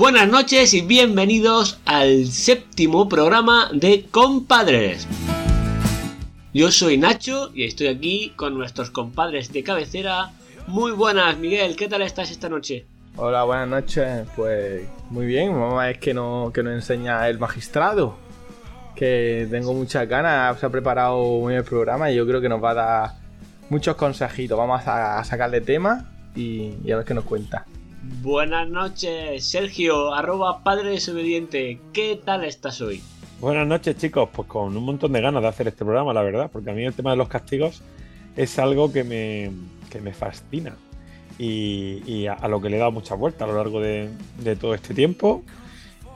Buenas noches y bienvenidos al séptimo programa de Compadres. Yo soy Nacho y estoy aquí con nuestros compadres de cabecera. Muy buenas, Miguel, ¿qué tal estás esta noche? Hola, buenas noches. Pues muy bien, mamá es que, no, que nos enseña el magistrado. Que tengo muchas ganas, se ha preparado muy el programa y yo creo que nos va a dar muchos consejitos. Vamos a, sacarle tema y, y a ver qué nos cuenta. Buenas noches, Sergio, arroba padre desobediente. ¿Qué tal estás hoy? Buenas noches, chicos. Pues con un montón de ganas de hacer este programa, la verdad, porque a mí el tema de los castigos es algo que me, que me fascina y, a, lo que le he dado muchas vueltas a lo largo de, de, todo este tiempo.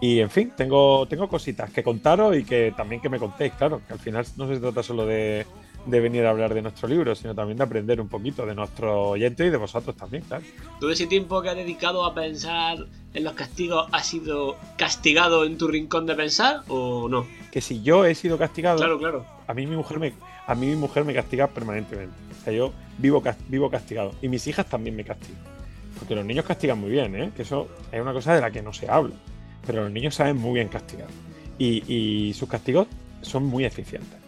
Y en fin, tengo, tengo cositas que contaros y que también que me contéis, claro, que al final no se trata solo de, de venir a hablar de nuestro libro, sino también de aprender un poquito de nuestro oyente y de vosotros también, claro. ¿Todo ese tiempo que has dedicado a pensar en los castigos ha sido castigado en tu rincón de pensar o no? Que si yo he sido castigado, claro, claro. A mí mi mujer me, a mí mi mujer me castiga permanentemente. O sea, yo vivo, vivo castigado y mis hijas también me castigan. Porque los niños castigan muy bien, ¿eh? que eso es una cosa de la que no se habla. Pero los niños saben muy bien castigar. y sus castigos son muy eficientes.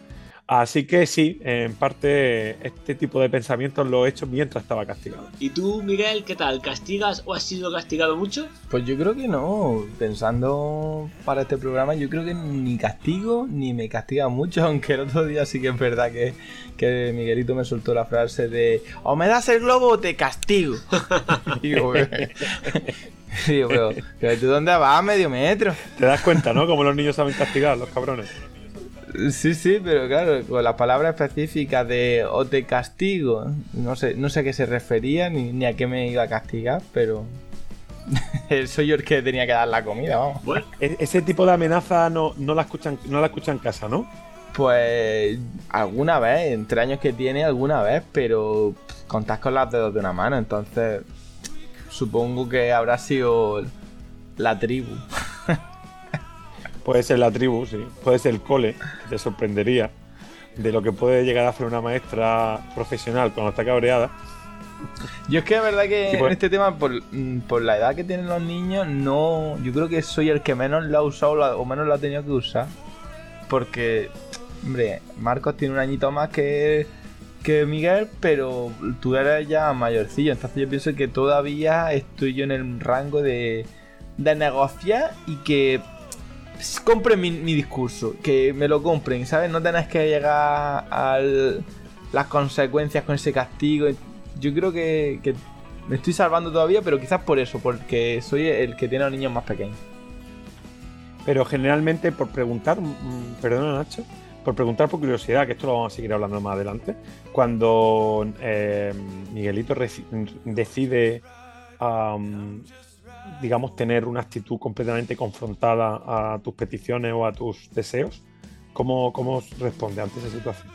Así que sí, en parte este tipo de pensamientos lo he hecho mientras estaba castigado. ¿Y tú, Miguel, qué tal? ¿Castigas o has sido castigado mucho? Pues yo creo que no. Pensando para este programa, yo creo que ni castigo ni me castiga mucho, aunque el otro día sí que es verdad que, que Miguelito me soltó la frase de o me das el globo o te castigo. digo, pero, pero ¿tú dónde vas? Medio metro. Te das cuenta, ¿no? Como los niños saben castigar, los cabrones. Sí, sí, pero claro, con la palabra específica de o te castigo, no sé, no sé a qué se refería ni, a qué me iba a castigar, pero soy yo el que tenía que dar la comida, vamos. E-, ese tipo de amenaza no, no la escuchan, no la escuchan en casa, ¿no? Pues alguna vez, entre años que tiene, alguna vez, pero contás con las dedos de una mano, entonces supongo que habrá sido la tribu. Puede ser la tribu, sí. Puede ser el cole, te sorprendería. De lo que puede llegar a hacer una maestra profesional cuando está cabreada. Yo es que la verdad que en este tema, mm, por, la edad que tienen los niños, no. Yo creo que soy el que menos lo ha usado o menos lo ha tenido que usar. Porque, hombre, Marcos tiene un añito más que, que Miguel, pero tú eres ya mayorcillo. Entonces yo pienso que todavía estoy yo en el rango de, de negociar y que compren mi, discurso, que me lo compren, ¿sabes? No tenés que llegar a las consecuencias con ese castigo. Yo creo que, me estoy salvando todavía, pero quizás por eso, porque soy el que tiene a los niños más pequeños. Pero generalmente, por preguntar, mm, perdona Nacho, por preguntar por curiosidad, que esto lo vamos a seguir hablando más adelante, cuando eh, Miguelito decide digamos, tener una actitud completamente confrontada a tus peticiones o a tus deseos? ¿Cómo, cómo responde ante esa situación?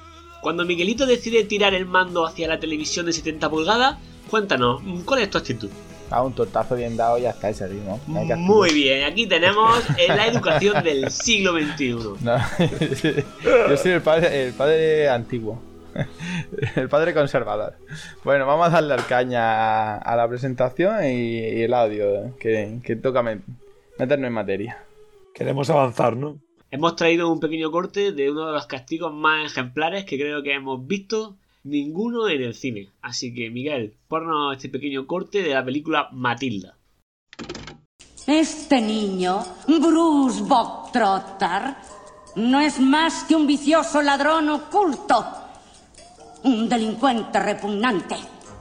Cuando Miguelito decide tirar el mando hacia la televisión de 70 pulgadas, cuéntanos, ¿cuál es tu actitud? Ah, un tortazo bien dado y hasta ese ritmo. Muy bien, aquí tenemos la educación del siglo XXI. yo soy el padre, el padre antiguo. el padre conservador. Bueno, vamos a darle al caña a, la presentación y, el audio, que, toca meternos en materia. Queremos avanzar, ¿no? Hemos traído un pequeño corte de uno de los castigos más ejemplares que creo que hemos visto ninguno en el cine. Así que, Miguel, ponnos este pequeño corte de la película Matilda. Este niño, Bruce Bogtrotter, no es más que un vicioso ladrón oculto un delincuente repugnante.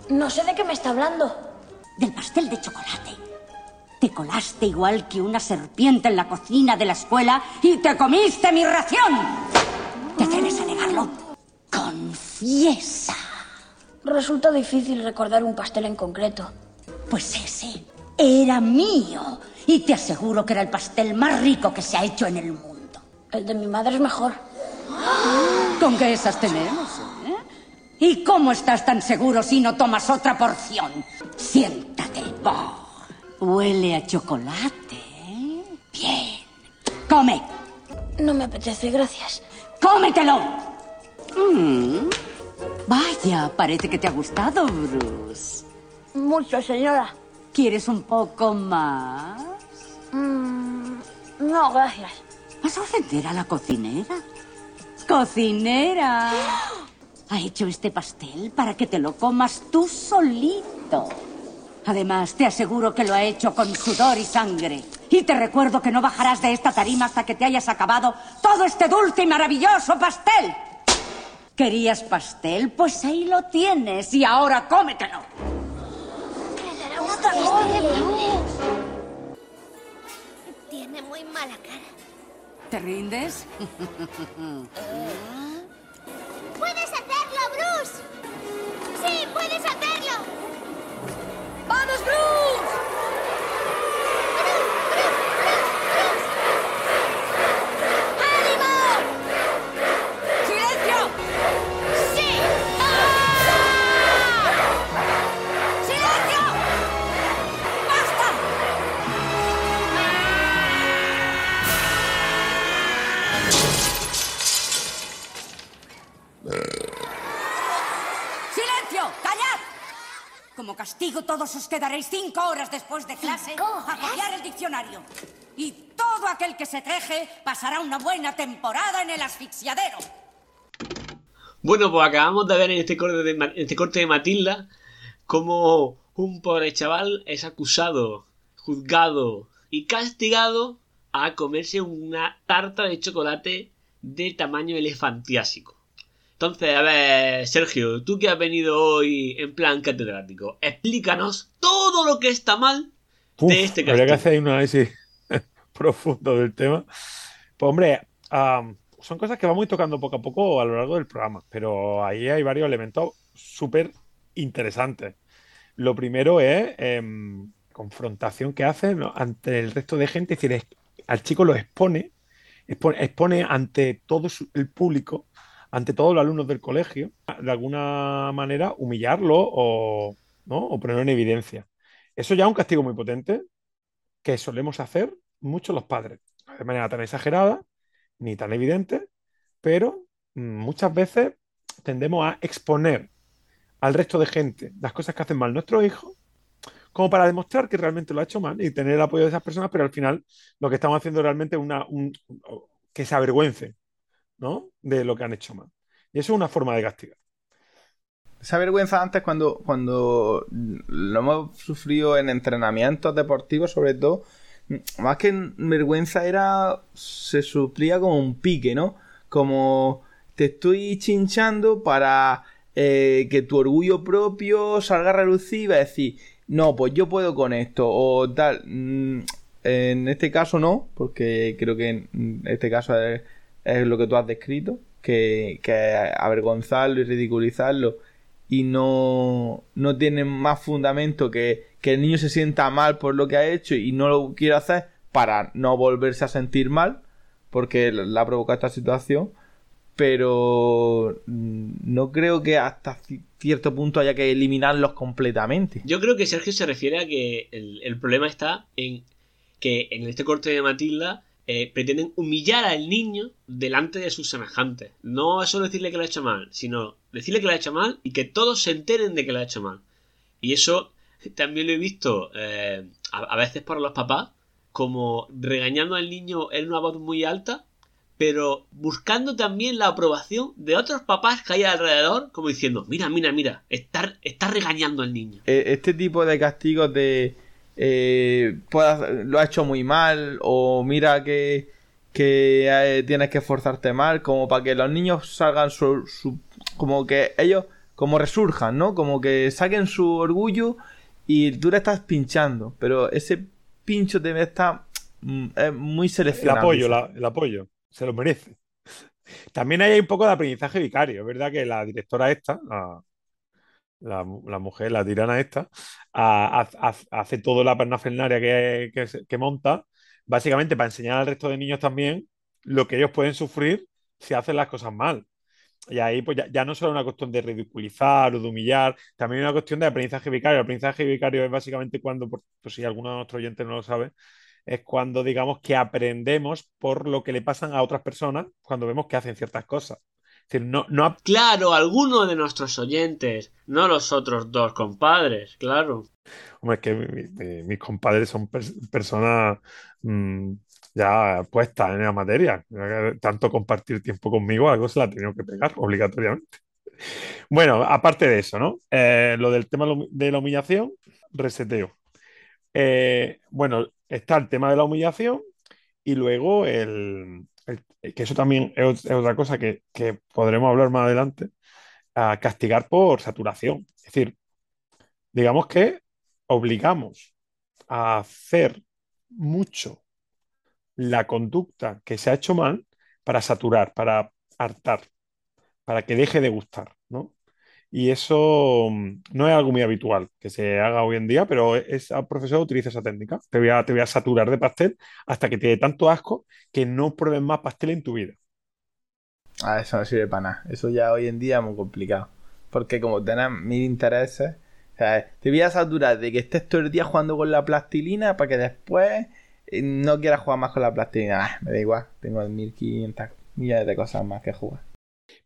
No sé de qué me está hablando. Del pastel de chocolate. Te colaste igual que una serpiente en la cocina de la escuela y te comiste mi ración. ¿Te atreves a negarlo? Confiesa. Resulta difícil recordar un pastel en concreto. Pues ese era mío. Y te aseguro que era el pastel más rico que se ha hecho en el mundo. El de mi madre es mejor. ¿Con qué esas tenemos? ¿Y cómo estás tan seguro si no tomas otra porción? Siéntate. huele a chocolate. ¿eh? Bien. Come. No me apetece, gracias. ¡Cómetelo! Mm. Vaya, parece que te ha gustado, Bruce. Mucho, señora. ¿Quieres un poco más? No, gracias. ¿Vas a ofender a la cocinera? ¡Cocinera! Ha hecho este pastel para que te lo comas tú solito. Además, te aseguro que lo ha hecho con sudor y sangre. Y te recuerdo que no bajarás de esta tarima hasta que te hayas acabado todo este dulce y maravilloso pastel. ¿Querías pastel? Pues ahí lo tienes y ahora cómetelo. Tiene muy mala cara. ¿Te rindes? ¡Puedes hacerlo, Bruce! ¡Sí, puedes hacerlo! ¡Vamos, Bruce! Como castigo, todos os quedaréis cinco horas después de clase ¿Cinco a copiar el diccionario. Y todo aquel que se queje pasará una buena temporada en el asfixiadero. Bueno, pues acabamos de ver en este corte de, en este corte de Matilda cómo un pobre chaval es acusado, juzgado y castigado a comerse una tarta de chocolate de tamaño elefantiásico. Entonces, a ver, Sergio, tú que has venido hoy en plan catedrático, explícanos todo lo que está mal Uf, de este habría que hacer un análisis profundo del tema. Pues hombre, am, son cosas que vamos tocando poco a poco a lo largo del programa, pero ahí hay varios elementos súper interesantes. Lo primero es em, confrontación que hace ¿no? ante el resto de gente, es decir, es- al chico lo expone, expone, expone ante todo su- el público, ante todos los alumnos del colegio, de alguna manera humillarlo o, ¿no? o ponerlo en evidencia. Eso ya es un castigo muy potente que solemos hacer muchos los padres, de manera tan exagerada ni tan evidente, pero muchas veces tendemos a exponer al resto de gente las cosas que hacen mal nuestros hijos, como para demostrar que realmente lo ha hecho mal y tener el apoyo de esas personas, pero al final lo que estamos haciendo realmente es una, un- que se avergüencen, ¿no? de lo que han hecho mal. Y eso es una forma de castigar. Esa vergüenza antes cuando, cuando lo hemos sufrido en entrenamientos deportivos, sobre todo, más que vergüenza era, se suplía como un pique, ¿no? Como te estoy chinchando para eh, que tu orgullo propio salga a relucir y va a decir, no, pues yo puedo con esto, o tal. Mm, En este caso no, porque creo que en este caso es lo que tú has descrito, que, que avergonzarlo y ridiculizarlo y no, no tiene más fundamento que, que el niño se sienta mal por lo que ha hecho y no lo quiere hacer para no volverse a sentir mal porque le ha provocado esta situación. Pero mm, no creo que hasta ci- cierto punto haya que eliminarlos completamente. Yo creo que Sergio se refiere a que el, el problema está en que en este corte de Matilda eh, pretenden humillar al niño delante de sus semejantes. No solo decirle que lo ha hecho mal, sino decirle que lo ha hecho mal y que todos se enteren de que lo ha hecho mal. Y eso también lo he visto eh, a, a veces por los papás, como regañando al niño en una voz muy alta, pero buscando también la aprobación de otros papás que hay alrededor, como diciendo, mira, mira, mira, está, está regañando al niño. Eh, este tipo de castigos de eh, puedas- lo ha hecho muy mal o mira que, que eh, tienes que esforzarte mal como para que los niños salgan su, su- como que ellos como resurjan no como que saquen su orgullo y tú le estás pinchando pero ese pincho debe estar mm, es muy El seleccionado apoyo, la- el apoyo, se lo merece. También hay un poco de aprendizaje vicario, es verdad que la directora esta, la, la, la mujer, la tirana esta, a- a- hace toda la parafernalia que, que, que monta, básicamente para enseñar al resto de niños también lo que ellos pueden sufrir si hacen las cosas mal. Y ahí pues ya, ya no solo una cuestión de ridiculizar o de humillar, también una cuestión de aprendizaje vicario. El aprendizaje vicario es básicamente cuando, por, por si alguno de nuestros oyentes no lo sabe, es cuando digamos que aprendemos por lo que le pasan a otras personas cuando vemos que hacen ciertas cosas. Decir, no, no Claro, alguno de nuestros oyentes, no los otros dos compadres, claro. Hombre, es que mi- mi- mis compadres son pers- personas mm, ya puesta en la materia. Tanto compartir tiempo conmigo, algo se la ha tenido que pegar obligatoriamente. Bueno, aparte de eso, ¿no? Eh, lo del tema de la humillación, reseteo. Eh, bueno, está el tema de la humillación y luego el, que eso también es, otra cosa que, podremos hablar más adelante, a castigar por saturación. Es decir, digamos que obligamos a hacer mucho la conducta que se ha hecho mal para saturar, para hartar, para que deje de gustar, ¿no? Y eso mm, no es algo muy habitual que se haga hoy en día, pero esa profesor utiliza esa técnica. Te voy a, te voy a saturar de pastel hasta que te dé tanto asco que no pruebes más pastel en tu vida. Ah, eso no sirve para nada. Eso ya hoy en día es muy complicado. Porque como tenés mil intereses, o sea, te voy a saturar de que estés todo el día jugando con la plastilina para que después eh, no quieras jugar más con la plastilina. Ah, me da igual, tengo 1500 millones de cosas más que jugar.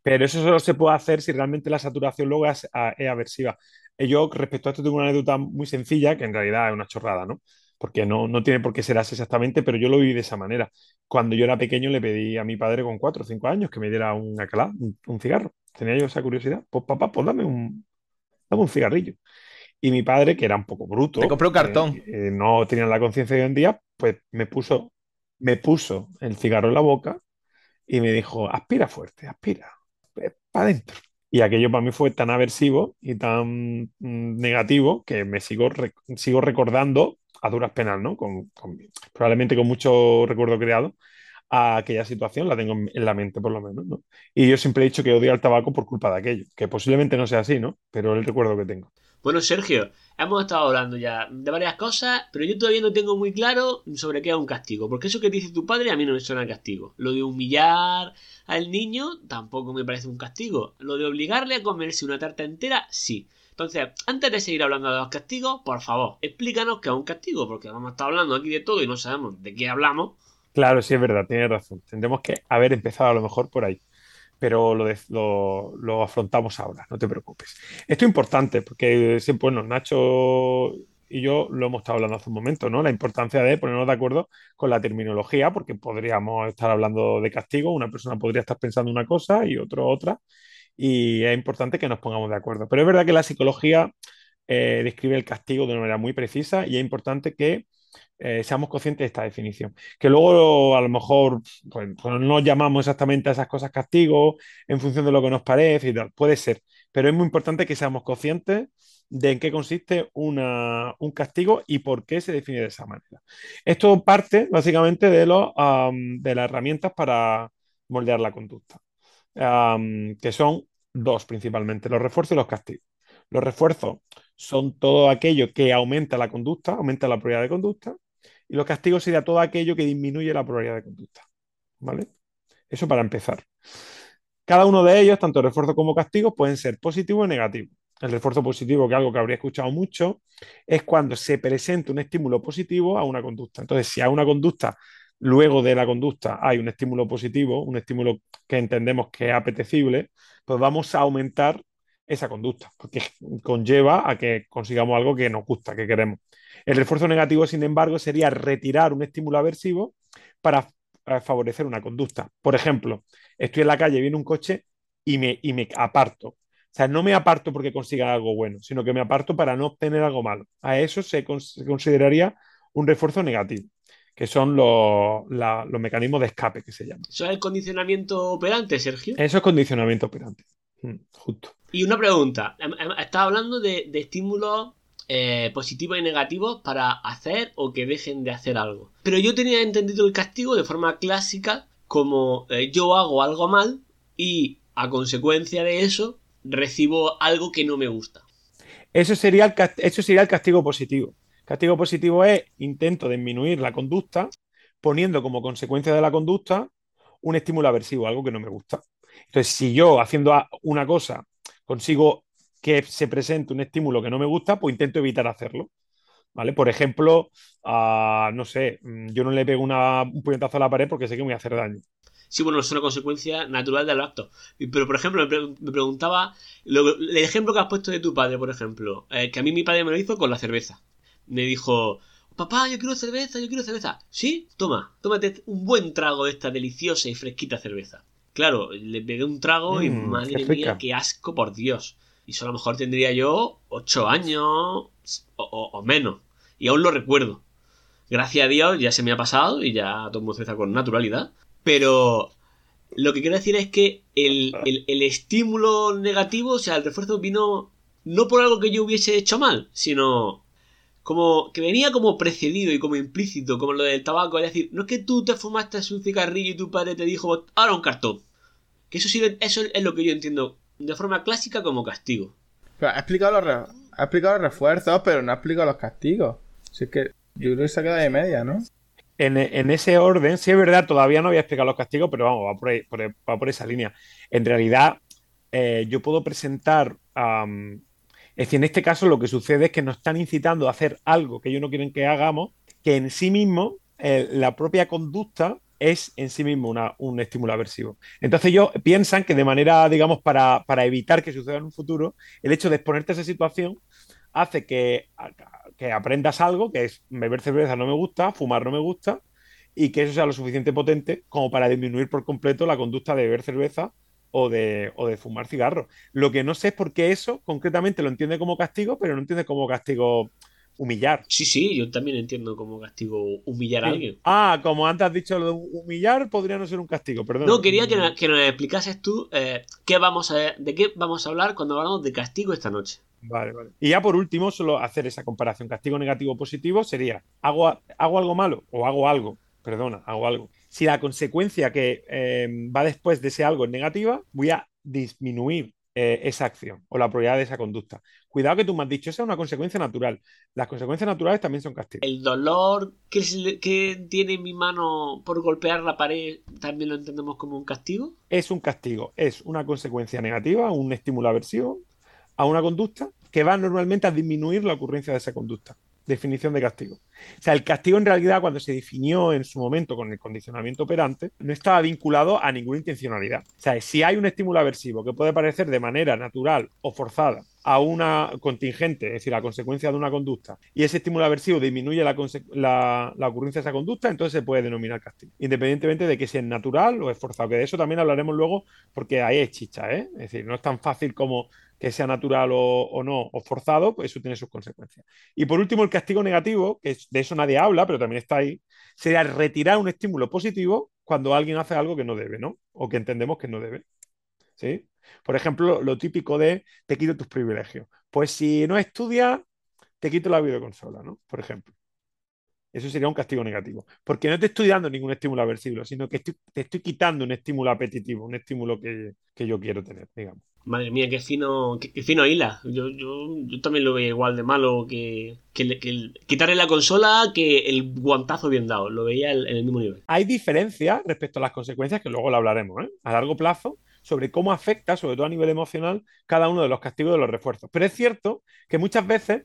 Pero eso solo se puede hacer si realmente la saturación luego es, aversiva. Eh, yo respecto a esto tengo una anécdota muy sencilla, que en realidad es una chorrada, ¿no? Porque no, no tiene por qué ser así exactamente, pero yo lo viví de esa manera. Cuando yo era pequeño le pedí a mi padre con cuatro o cinco años que me diera un acalá, un, cigarro. Tenía yo esa curiosidad. Pues papá, pues dame un, dame un cigarrillo. Y mi padre, que era un poco bruto, te compró un cartón. Eh, no tenía la conciencia de hoy en día, pues me puso, me puso el cigarro en la boca y me dijo, aspira fuerte, aspira para adentro. Y aquello para mí fue tan aversivo y tan mm, negativo que me sigo, sigo recordando a duras penas, ¿no? Con, probablemente con mucho recuerdo creado a aquella situación, la tengo en la mente por lo menos, ¿no? Y yo siempre he dicho que odio al tabaco por culpa de aquello, que posiblemente no sea así, ¿no? Pero el recuerdo que tengo. Bueno, Sergio, hemos estado hablando ya de varias cosas, pero yo todavía no tengo muy claro sobre qué es un castigo. Porque eso que dice tu padre a mí no me suena castigo. Lo de humillar al niño tampoco me parece un castigo. Lo de obligarle a comerse una tarta entera, sí. Entonces, antes de seguir hablando de los castigos, por favor, explícanos qué es un castigo, porque vamos a estar hablando aquí de todo y no sabemos de qué hablamos. Claro, sí es verdad, tienes razón. Tendremos que haber empezado a lo mejor por ahí pero lo, lo, afrontamos ahora, no te preocupes. Esto es importante porque siempre, bueno, Nacho y yo lo hemos estado hablando hace un momento, ¿no? La importancia de ponernos de acuerdo con la terminología, porque podríamos estar hablando de castigo, una persona podría estar pensando una cosa y otro otra, y es importante que nos pongamos de acuerdo. Pero es verdad que la psicología eh, describe el castigo de una manera muy precisa y es importante que eh, seamos conscientes de esta definición. Que luego a lo mejor pues, pues, no llamamos exactamente a esas cosas castigo en función de lo que nos parece y tal, puede ser, pero es muy importante que seamos conscientes de en qué consiste una, un castigo y por qué se define de esa manera. Esto parte básicamente de, los, de las herramientas para moldear la conducta, que son dos principalmente, los refuerzos y los castigos. Los refuerzos son todo aquello que aumenta la conducta, aumenta la probabilidad de conducta, y los castigos sería todo aquello que disminuye la probabilidad de conducta. ¿Vale? Eso para empezar. Cada uno de ellos, tanto refuerzo como castigo, pueden ser positivo y negativo. El refuerzo positivo, que es algo que habría escuchado mucho, es cuando se presenta un estímulo positivo a una conducta. Entonces, si a una conducta, luego de la conducta, hay un estímulo positivo, un estímulo que entendemos que es apetecible, pues vamos a aumentar esa conducta, porque conlleva a que consigamos algo que nos gusta, que queremos. El refuerzo negativo, sin embargo, sería retirar un estímulo aversivo para favorecer una conducta. Por ejemplo, estoy en la calle, viene un coche y me, y me aparto. O sea, no me aparto porque consiga algo bueno, sino que me aparto para no obtener algo malo. A eso se, consideraría un refuerzo negativo, que son los, los mecanismos de escape que se llaman. ¿Eso es el condicionamiento operante, Sergio? Eso es condicionamiento operante. Mm, justo. Y una pregunta. Em, em, estás hablando de, estímulos eh, positivos y negativos para hacer o que dejen de hacer algo. Pero yo tenía entendido el castigo de forma clásica como eh, yo hago algo mal y a consecuencia de eso recibo algo que no me gusta. Eso sería el, eso sería el castigo positivo. Castigo positivo es intento disminuir la conducta poniendo como consecuencia de la conducta un estímulo aversivo, algo que no me gusta. Entonces, si yo haciendo una cosa consigo que se presente un estímulo que no me gusta, pues intento evitar hacerlo. ¿Vale? Por ejemplo, no sé, mm, yo no le pego un puñetazo a la pared porque sé que me voy a hacer daño. Sí, bueno, es una consecuencia natural del acto. Pero, por ejemplo, me, preguntaba, el ejemplo que has puesto de tu padre, por ejemplo, eh, que a mí mi padre me lo hizo con la cerveza. Me dijo, papá, yo quiero cerveza, yo quiero cerveza. ¿Sí? Toma, tómate un buen trago de esta deliciosa y fresquita cerveza. Claro, le pegué un trago y Mm, madre qué mía, qué asco, por Dios. Y eso a lo mejor tendría yo ocho años o, o- o menos. Y aún lo recuerdo. Gracias a Dios ya se me ha pasado y ya tomo cerveza con naturalidad. Pero lo que quiero decir es que el, el- el estímulo negativo, o sea, el refuerzo vino no por algo que yo hubiese hecho mal, sino como que venía como precedido y como implícito, como lo del tabaco. Es decir, no es que tú te fumaste un cigarrillo y tu padre te dijo, ahora un cartón. Que eso sí, eso es lo que yo entiendo de forma clásica como castigo. Pero ha explicado los, re- ha explicado los refuerzos, pero no ha explicado los castigos. Así es que yo creo que se ha quedado de media, ¿no? En, en ese orden, sí es verdad, todavía no había explicado los castigos, pero vamos, va por, ahí- por ahí- va por esa línea. En realidad, eh, yo puedo presentar, es decir, en este caso lo que sucede es que nos están incitando a hacer algo que ellos no quieren que hagamos, que en sí mismo, eh, la propia conducta es en sí mismo un estímulo aversivo. Entonces ellos piensan que de manera, digamos, para, para evitar que suceda en un futuro, el hecho de exponerte a esa situación hace que, que aprendas algo, que es beber cerveza no me gusta, fumar no me gusta, y que eso sea lo suficiente potente como para disminuir por completo la conducta de beber cerveza o de, o de fumar cigarros. Lo que no sé es por qué eso concretamente lo entiende como castigo, pero no entiende como castigo humillar. Sí, sí, yo también entiendo como castigo humillar a alguien. Ah, como antes has dicho lo de humillar, podría no ser un castigo, perdón. No, quería que, que nos explicases tú eh, qué vamos a, de qué vamos a hablar cuando hablamos de castigo esta noche. Vale, vale. Y ya por último, solo hacer esa comparación. Castigo negativo positivo sería, ¿hago, hago algo malo o hago algo? Perdona, hago algo. Si la consecuencia que eh, va después de ese algo es negativa, voy a disminuir eh, esa acción o la probabilidad de esa conducta. Cuidado que tú me has dicho, esa es una consecuencia natural. Las consecuencias naturales también son castigos. El dolor que, le- que tiene mi mano por golpear la pared también lo entendemos como un castigo. Es un castigo, es una consecuencia negativa, un estímulo aversivo a una conducta que va normalmente a disminuir la ocurrencia de esa conducta. Definición de castigo. O sea, el castigo en realidad cuando se definió en su momento con el condicionamiento operante no estaba vinculado a ninguna intencionalidad. O sea, si hay un estímulo aversivo que puede parecer de manera natural o forzada a una contingente, es decir, a consecuencia de una conducta, y ese estímulo aversivo disminuye la, ocurrencia de esa conducta, entonces se puede denominar castigo, independientemente de que sea natural o es forzado, que de eso también hablaremos luego porque ahí es chicha, ¿eh? Es decir, no es tan fácil como que sea natural o, no, o forzado, pues eso tiene sus consecuencias. Y por último, el castigo negativo, que de eso nadie habla, pero también está ahí, sería retirar un estímulo positivo cuando alguien hace algo que no debe, ¿no? O que entendemos que no debe. ¿Sí? Por ejemplo, lo típico de te quito tus privilegios. Pues si no estudias, te quito la videoconsola, ¿no? Por ejemplo. Eso sería un castigo negativo. Porque no te estoy dando ningún estímulo aversivo, sino que estoy- te estoy quitando un estímulo apetitivo, un estímulo que, que yo quiero tener, digamos. Madre mía, qué fino, qué, qué fino hila. Yo, yo, yo también lo veía igual de malo que, que, el- que el- quitarle la consola que el guantazo bien dado. Lo veía en el mismo nivel. Hay diferencias respecto a las consecuencias, que luego lo hablaremos, ¿eh? a largo plazo, sobre cómo afecta, sobre todo a nivel emocional, cada uno de los castigos de los refuerzos. Pero es cierto que muchas veces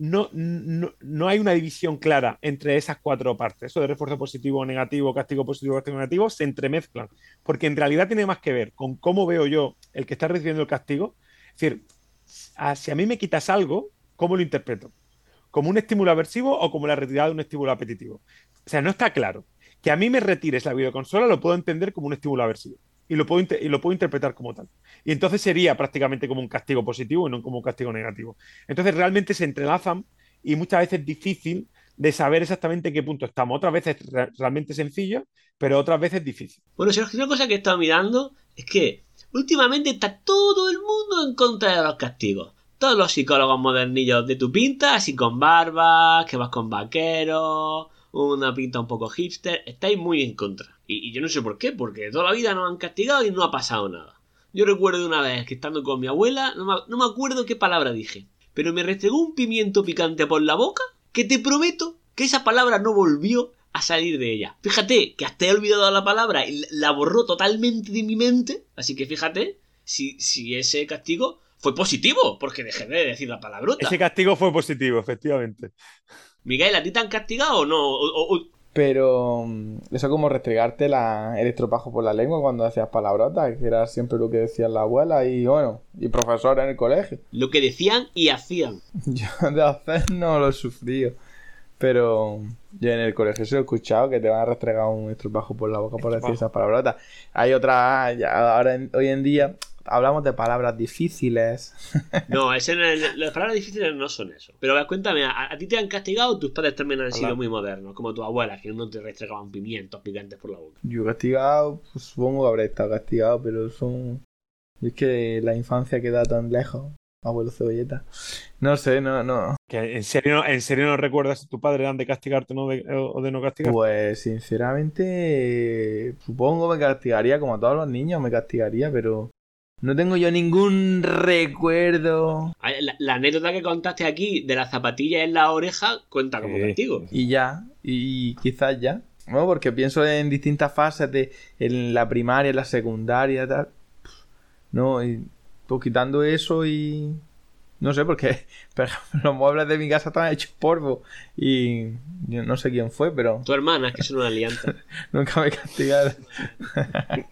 no, no, no hay una división clara entre esas cuatro partes. Eso de refuerzo positivo, negativo, castigo positivo, castigo negativo, se entremezclan. Porque en realidad tiene más que ver con cómo veo yo el que está recibiendo el castigo. Es decir, si a mí me quitas algo, ¿cómo lo interpreto? ¿Como un estímulo aversivo o como la retirada de un estímulo apetitivo? O sea, no está claro. Que a mí me retires la videoconsola lo puedo entender como un estímulo aversivo. Y lo, puedo y lo puedo interpretar como tal. Y entonces sería prácticamente como un castigo positivo y no como un castigo negativo. Entonces realmente se entrelazan y muchas veces es difícil de saber exactamente en qué punto estamos. Otras veces re- realmente sencillo, pero otras veces difícil. Bueno, Sergio, una cosa que he estado mirando es que últimamente está todo el mundo en contra de los castigos. Todos los psicólogos modernillos de tu pinta, así con barbas, que vas con vaqueros, una pinta un poco hipster, estáis muy en contra. Y, y yo no sé por qué, porque toda la vida nos han castigado y no ha pasado nada. Yo recuerdo una vez que estando con mi abuela, no me, no me acuerdo qué palabra dije, pero me restregó un pimiento picante por la boca que te prometo que esa palabra no volvió a salir de ella. Fíjate que hasta he olvidado la palabra y la- borró totalmente de mi mente, así que fíjate si, si ese castigo fue positivo, porque dejé de decir la palabrota. Ese castigo fue positivo, efectivamente. Miguel, ¿a ti te han castigado o no? O- o- o- Pero mm, eso como restregarte la, el estropajo por la lengua cuando hacías palabrotas, que era siempre lo que decían la abuela y bueno, y profesor en el colegio. lo que decían y hacían. Yo de hacer no lo he sufrido. Pero yo en el colegio se lo he escuchado que te van a restregar un estropajo por la boca por decir esas palabrotas. Hay otras, ya ahora en- hoy en día hablamos de palabras difíciles. No, ese no es- las palabras difíciles no son eso. Pero cuéntame, ¿a, a ti te han castigado o tus padres también han sido Hola. muy modernos? Como tu abuela, que no te restregaban pimientos picantes por la boca. Yo castigado, pues, supongo que habré estado castigado, pero son... Es que la infancia queda tan lejos, abuelo cebolleta. No sé, no, no. Que ¿En serio, no- ¿En serio no recuerdas si tu padre eran de castigarte no de- o de no castigarte? Pues sinceramente, supongo me castigaría como a todos los niños, me castigaría, pero no tengo yo ningún recuerdo. La, la anécdota que contaste aquí de la zapatilla en la oreja cuenta como castigo. Y ya, y quizás ya. No, porque pienso en distintas fases de en la primaria, en la secundaria, tal. No, y pues quitando eso y no sé, porque por ejemplo, los muebles de mi casa están hechos polvo y yo no sé quién fue, pero Tu hermana, es que son una alianza. nunca me castigaron.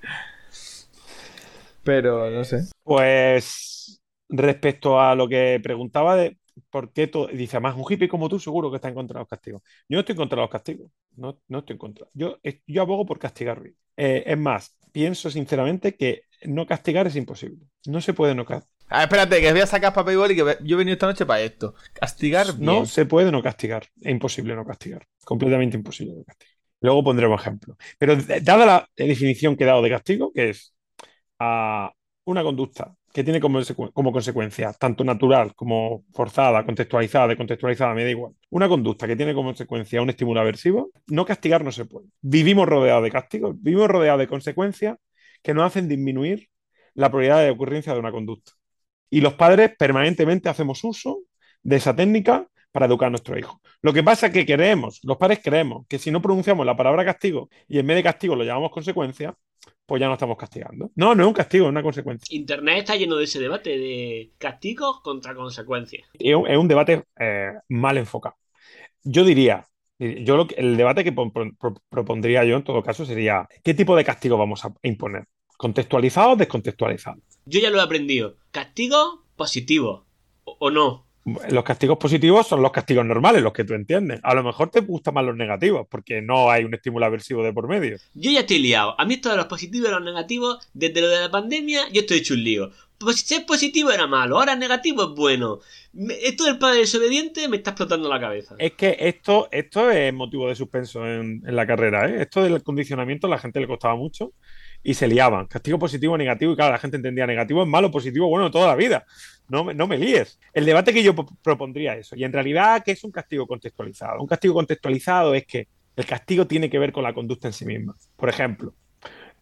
pero no sé. Pues respecto a lo que preguntaba de por qué todo, dice, además un hippie como tú seguro que está en contra de los castigos. Yo no estoy en contra de los castigos, no, no estoy en contra. Yo, yo abogo por castigar bien. Eh, es más, pienso sinceramente que no castigar es imposible. No se puede no castigar. Ah, espérate, que voy a sacar papel y boli, que yo he venido esta noche para esto. Castigar bien. No se puede no castigar. Es imposible no castigar. Completamente imposible no castigar. Luego pondremos ejemplos. Pero d- dada la definición que he dado de castigo, que es a una conducta que tiene como, como consecuencia, tanto natural como forzada, contextualizada, decontextualizada, me da igual. Una conducta que tiene como consecuencia un estímulo aversivo, no castigar no se puede. Vivimos rodeados de castigos, vivimos rodeados de consecuencias que nos hacen disminuir la probabilidad de ocurrencia de una conducta. Y los padres permanentemente hacemos uso de esa técnica para educar a nuestros hijos. Lo que pasa es que creemos, los padres creemos, que si no pronunciamos la palabra castigo y en vez de castigo lo llamamos consecuencia, pues ya no estamos castigando. No, no es un castigo, es una consecuencia. Internet está lleno de ese debate de castigos contra consecuencias. Es un, es un debate eh, mal enfocado. Yo diría, yo lo que- el debate que pro- pro- propondría yo en todo caso sería, ¿qué tipo de castigo vamos a imponer? ¿Contextualizado o descontextualizado? Yo ya lo he aprendido. Castigo positivo. O, o no. Los castigos positivos son los castigos normales, los que tú entiendes. A lo mejor te gustan más los negativos, porque no hay un estímulo aversivo de por medio. Yo ya estoy liado. A mí esto de los positivos y los negativos, desde lo de la pandemia, yo estoy hecho un lío. Pues ser positivo era malo, ahora negativo es bueno. Esto del padre desobediente me está explotando la cabeza. Es que esto, esto es motivo de suspenso en, en la carrera, ¿eh? Esto del condicionamiento a la gente le costaba mucho y se liaban. Castigo positivo, negativo, y claro, la gente entendía negativo es malo, positivo, bueno, toda la vida. No no me líes. El debate que yo pro- propondría eso. Y en realidad, ¿qué es un castigo contextualizado? Un castigo contextualizado es que el castigo tiene que ver con la conducta en sí misma. Por ejemplo,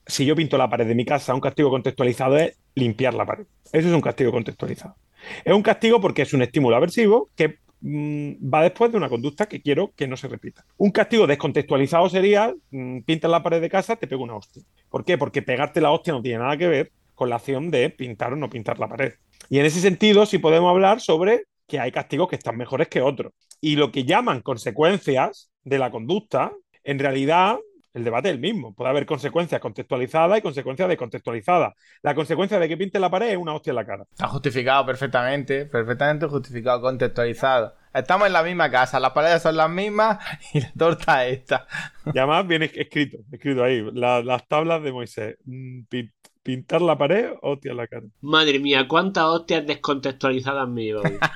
si yo pinto la pared de mi casa, un castigo contextualizado es limpiar la pared. Eso es un castigo contextualizado. Es un castigo porque es un estímulo aversivo que mm, va después de una conducta que quiero que no se repita. Un castigo descontextualizado sería mm, pintas la pared de casa, te pego una hostia. ¿Por qué? Porque pegarte la hostia no tiene nada que ver con la acción de pintar o no pintar la pared. Y en ese sentido sí podemos hablar sobre que hay castigos que están mejores que otros. Y lo que llaman consecuencias de la conducta, en realidad el debate es el mismo. Puede haber consecuencias contextualizadas y consecuencias descontextualizadas. La consecuencia de que pinte la pared es una hostia en la cara. Está justificado perfectamente, perfectamente justificado, contextualizado. Estamos en la misma casa, las paredes son las mismas y la torta es esta. Y además viene escrito, escrito ahí, la- las tablas de Moisés. Mm, pin- pintar la pared, hostia en la cara. Madre mía, cuántas hostias descontextualizadas me llevo hoy.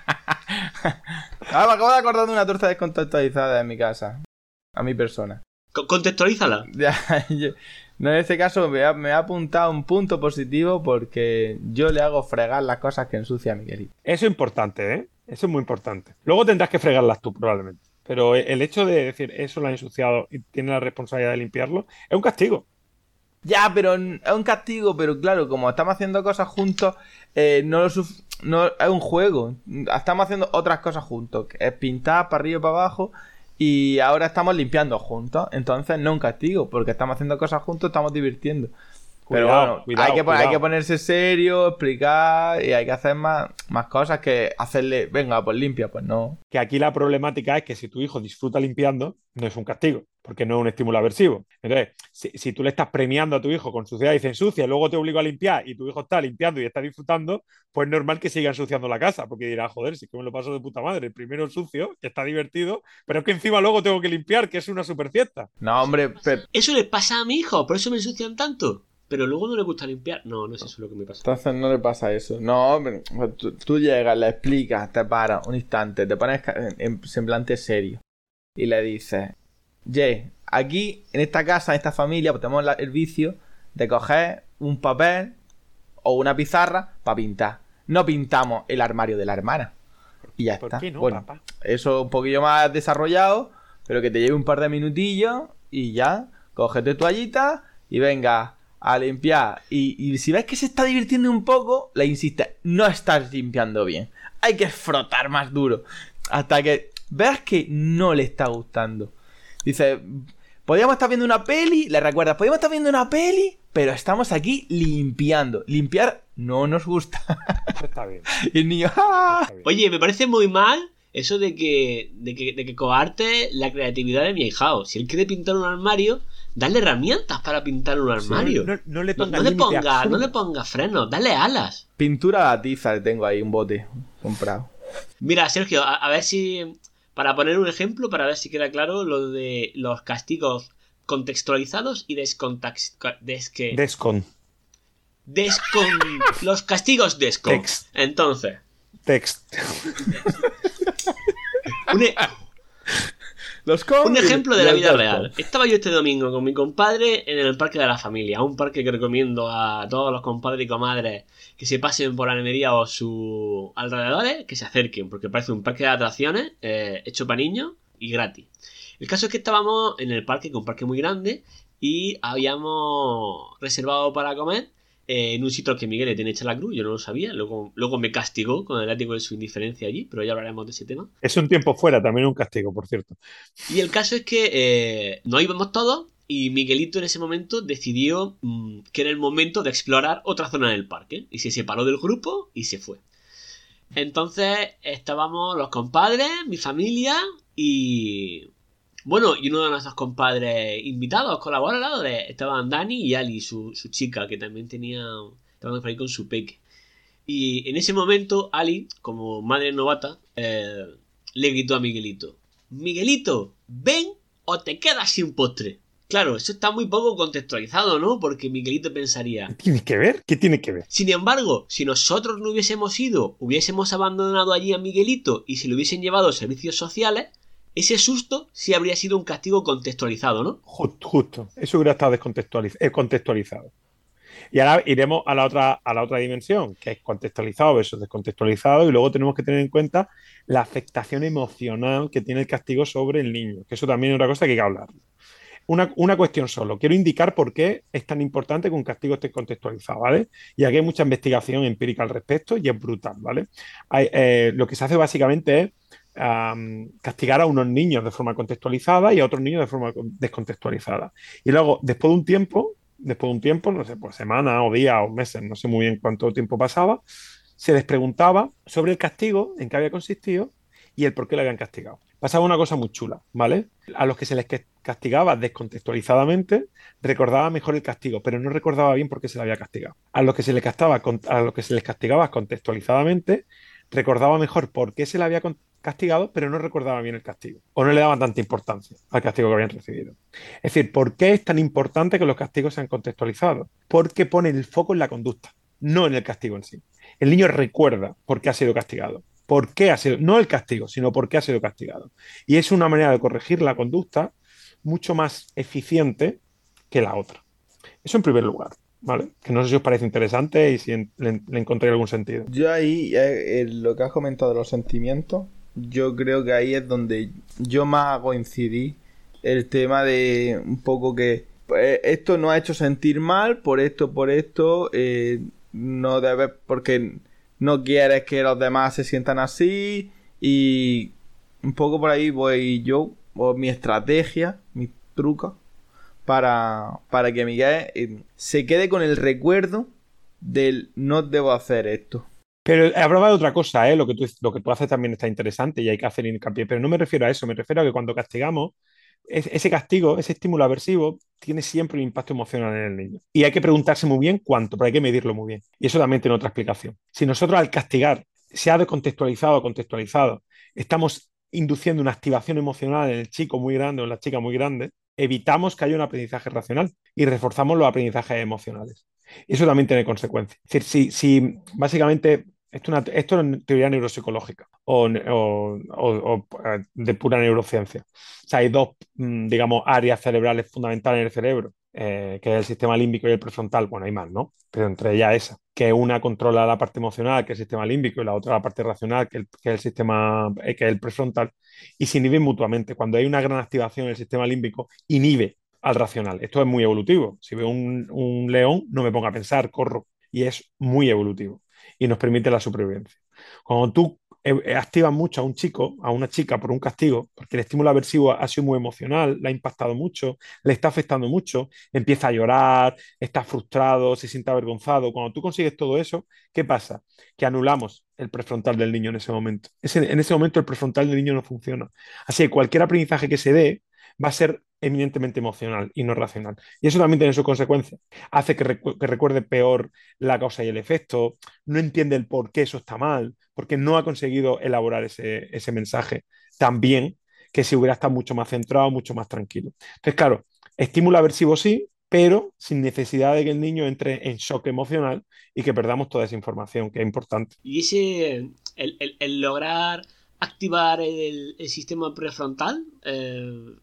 Ah, me acabo de acordar de una torta descontextualizada en mi casa. A mi persona. Co- Contextualízala. Ya, yo- no, en este caso me ha, me ha apuntado un punto positivo porque yo le hago fregar las cosas que ensucia a Miguelito. Eso es importante, ¿eh? Eso es muy importante. Luego tendrás que fregarlas tú, probablemente. Pero el hecho de decir eso lo ha ensuciado y tiene la responsabilidad de limpiarlo es un castigo. Ya, pero es un castigo, pero claro, como estamos haciendo cosas juntos, eh, no lo suf- no es un juego. Estamos haciendo otras cosas juntos, que es pintar para arriba y para abajo, y ahora estamos limpiando juntos. Entonces no un castigo, porque estamos haciendo cosas juntos, estamos divirtiendo. Pero Cuidado, bueno, cuidado, hay, que, hay que ponerse serio, explicar y hay que hacer más, más cosas que hacerle, venga, pues limpia, pues no. Que aquí la problemática es que si tu hijo disfruta limpiando, no es un castigo, porque no es un estímulo aversivo. Entonces, si, si tú le estás premiando a tu hijo con suciedad y dice ensucia, y luego te obligo a limpiar y tu hijo está limpiando y está disfrutando, pues es normal que siga ensuciando la casa, porque dirá, joder, si es que me lo paso de puta madre. Primero sucio, que está divertido, pero es que encima luego tengo que limpiar, que es una super fiesta. No, hombre, pero Eso le pasa a mi hijo, por eso me ensucian tanto. Pero luego no le gusta limpiar. No, no es eso lo que me pasa. entonces no le pasa eso. No, hombre, tú, tú llegas, le explicas, te paras un instante, te pones en, en semblante serio y le dices, Ye, aquí en esta casa, en esta familia, pues tenemos la- el vicio de coger un papel o una pizarra para pintar. No pintamos el armario de la hermana. Y ya ¿Por está. qué no, bueno, papá? eso un poquillo más desarrollado, pero que te lleve un par de minutillos y ya, cógete toallita y venga a limpiar. Y, y si ves que se está divirtiendo un poco, le insistes, no estás limpiando bien. Hay que frotar más duro. Hasta que veas que no le está gustando. Dice, podríamos estar viendo una peli, le recuerdas, podríamos estar viendo una peli, pero estamos aquí limpiando. Limpiar no nos gusta. Está bien. y el niño, ¡ah! bien. Oye, me parece muy mal eso de que, de que, de que coarte la creatividad de mi hijao. Si él quiere pintar un armario, dale herramientas para pintar un armario. No, no le ponga no le ponga, no absurdo. le ponga frenos, dale alas. Pintura a tiza, le tengo ahí un bote comprado. Mira, Sergio, a, a ver si. Para poner un ejemplo, para ver si queda claro lo de los castigos contextualizados y descontax... Desque, Descon. descon... Los castigos descon. Text. Entonces, Text. un, Los un ejemplo de la vida real. Estaba yo este domingo con mi compadre en el Parque de la Familia, un parque que recomiendo a todos los compadres y comadres que se pasen por Almería o sus alrededores, que se acerquen, porque parece un parque de atracciones eh, hecho para niños y gratis. El caso es que estábamos en el parque, que es un parque muy grande, y habíamos reservado para comer eh, en un sitio al que Miguel le tiene hecha la cruz, yo no lo sabía, luego, luego me castigó con el látigo de su indiferencia allí, pero ya hablaremos de ese tema. Es un tiempo fuera, también un castigo, por cierto. Y el caso es que eh, no íbamos todos y Miguelito en ese momento decidió mm, que era el momento de explorar otra zona del parque. Y se separó del grupo y se fue. Entonces estábamos los compadres, mi familia y... Bueno, y uno de nuestros compadres invitados, colaboradores, estaban Dani y Ali, su, su chica, que también tenía... Estaban por ahí con su peque. Y en ese momento, Ali, como madre novata, eh, le gritó a Miguelito: Miguelito, ven o te quedas sin postre. Claro, eso está muy poco contextualizado, ¿no? Porque Miguelito pensaría. ¿Qué tiene que ver? ¿Qué tiene que ver? Sin embargo, si nosotros no hubiésemos ido, hubiésemos abandonado allí a Miguelito y se lo hubiesen llevado a servicios sociales, ese susto sí habría sido un castigo contextualizado, ¿no? Justo, justo. Eso hubiera estado eh, contextualizado. Y ahora iremos a la otra, a la otra dimensión, que es contextualizado versus descontextualizado, y luego tenemos que tener en cuenta la afectación emocional que tiene el castigo sobre el niño, que eso también es otra cosa que hay que hablar. Una, una cuestión solo, quiero indicar por qué es tan importante que un castigo esté contextualizado, ¿vale? Y aquí hay mucha investigación empírica al respecto y es brutal, ¿vale? Eh, lo que se hace básicamente es castigar a unos niños de forma contextualizada y a otros niños de forma con- descontextualizada. Y luego, después de un tiempo, después de un tiempo, no sé, pues semanas o días o meses, no sé muy bien cuánto tiempo pasaba, se les preguntaba sobre el castigo, en qué había consistido y el por qué le habían castigado. Pasaba una cosa muy chula, ¿vale? A los que se les castigaba descontextualizadamente, recordaba mejor el castigo, pero no recordaba bien por qué se le había castigado. A los que se les castigaba, a los que se les castigaba contextualizadamente, recordaba mejor por qué se le había con- castigado, pero no recordaba bien el castigo. O no le daban tanta importancia al castigo que habían recibido. Es decir, ¿por qué es tan importante que los castigos sean contextualizados? Porque pone el foco en la conducta, no en el castigo en sí. El niño recuerda por qué ha sido castigado. ¿Por qué ha sido? No el castigo, sino por qué ha sido castigado. Y es una manera de corregir la conducta mucho más eficiente que la otra. Eso en primer lugar, ¿vale? Que no sé si os parece interesante y si le, le encontré algún sentido. Yo ahí, eh, en lo que has comentado de los sentimientos, yo creo que ahí es donde yo más hago incidir el tema de un poco que pues, esto no ha hecho sentir mal, por esto, por esto, eh, no debes, porque no quieres que los demás se sientan así y un poco por ahí voy yo, o mi estrategia, mi truco, para, para que Miguel eh, se quede con el recuerdo del no debo hacer esto. Pero hablaba de otra cosa, ¿eh? Lo que, tú, lo que tú haces también está interesante y hay que hacer hincapié. Pero no me refiero a eso, me refiero a que cuando castigamos, ese castigo, ese estímulo aversivo, tiene siempre un impacto emocional en el niño. Y hay que preguntarse muy bien cuánto, pero hay que medirlo muy bien. Y eso también tiene otra explicación. Si nosotros al castigar, sea descontextualizado o contextualizado, estamos induciendo una activación emocional en el chico muy grande o en la chica muy grande, evitamos que haya un aprendizaje racional y reforzamos los aprendizajes emocionales. Eso también tiene consecuencias. Es decir, si, básicamente esto, es una teoría neuropsicológica o, eh, de pura neurociencia. O sea, hay dos, mm, digamos, áreas cerebrales fundamentales en el cerebro, eh, que es el sistema límbico y el prefrontal. Bueno, hay más, ¿no? Pero entre ellas esa, que una controla la parte emocional, que es el sistema límbico, y la otra la parte racional, que, es el sistema, eh, que el prefrontal, y se inhiben mutuamente. Cuando hay una gran activación en el sistema límbico, inhibe al racional. Esto es muy evolutivo. Si veo un, un león, no me pongo a pensar, corro. Y es muy evolutivo y nos permite la supervivencia. Cuando tú eh, eh, activas mucho a un chico, a una chica por un castigo, porque el estímulo aversivo ha sido muy emocional, le ha impactado mucho, le está afectando mucho, empieza a llorar, está frustrado, se siente avergonzado. Cuando tú consigues todo eso, ¿qué pasa? Que anulamos el prefrontal del niño en ese momento. en ese momento el prefrontal del niño no funciona. Así que cualquier aprendizaje que se dé va a ser eminentemente emocional y no racional. Y eso también tiene sus consecuencias. Hace que, recuerde peor la causa y el efecto, no entiende el por qué eso está mal, porque no ha conseguido elaborar ese, mensaje tan bien que si hubiera estado mucho más centrado, mucho más tranquilo. Entonces, claro, estímulo aversivo sí, pero sin necesidad de que el niño entre en shock emocional y que perdamos toda esa información, que es importante. Y ese, el, lograr activar el, sistema prefrontal, eh,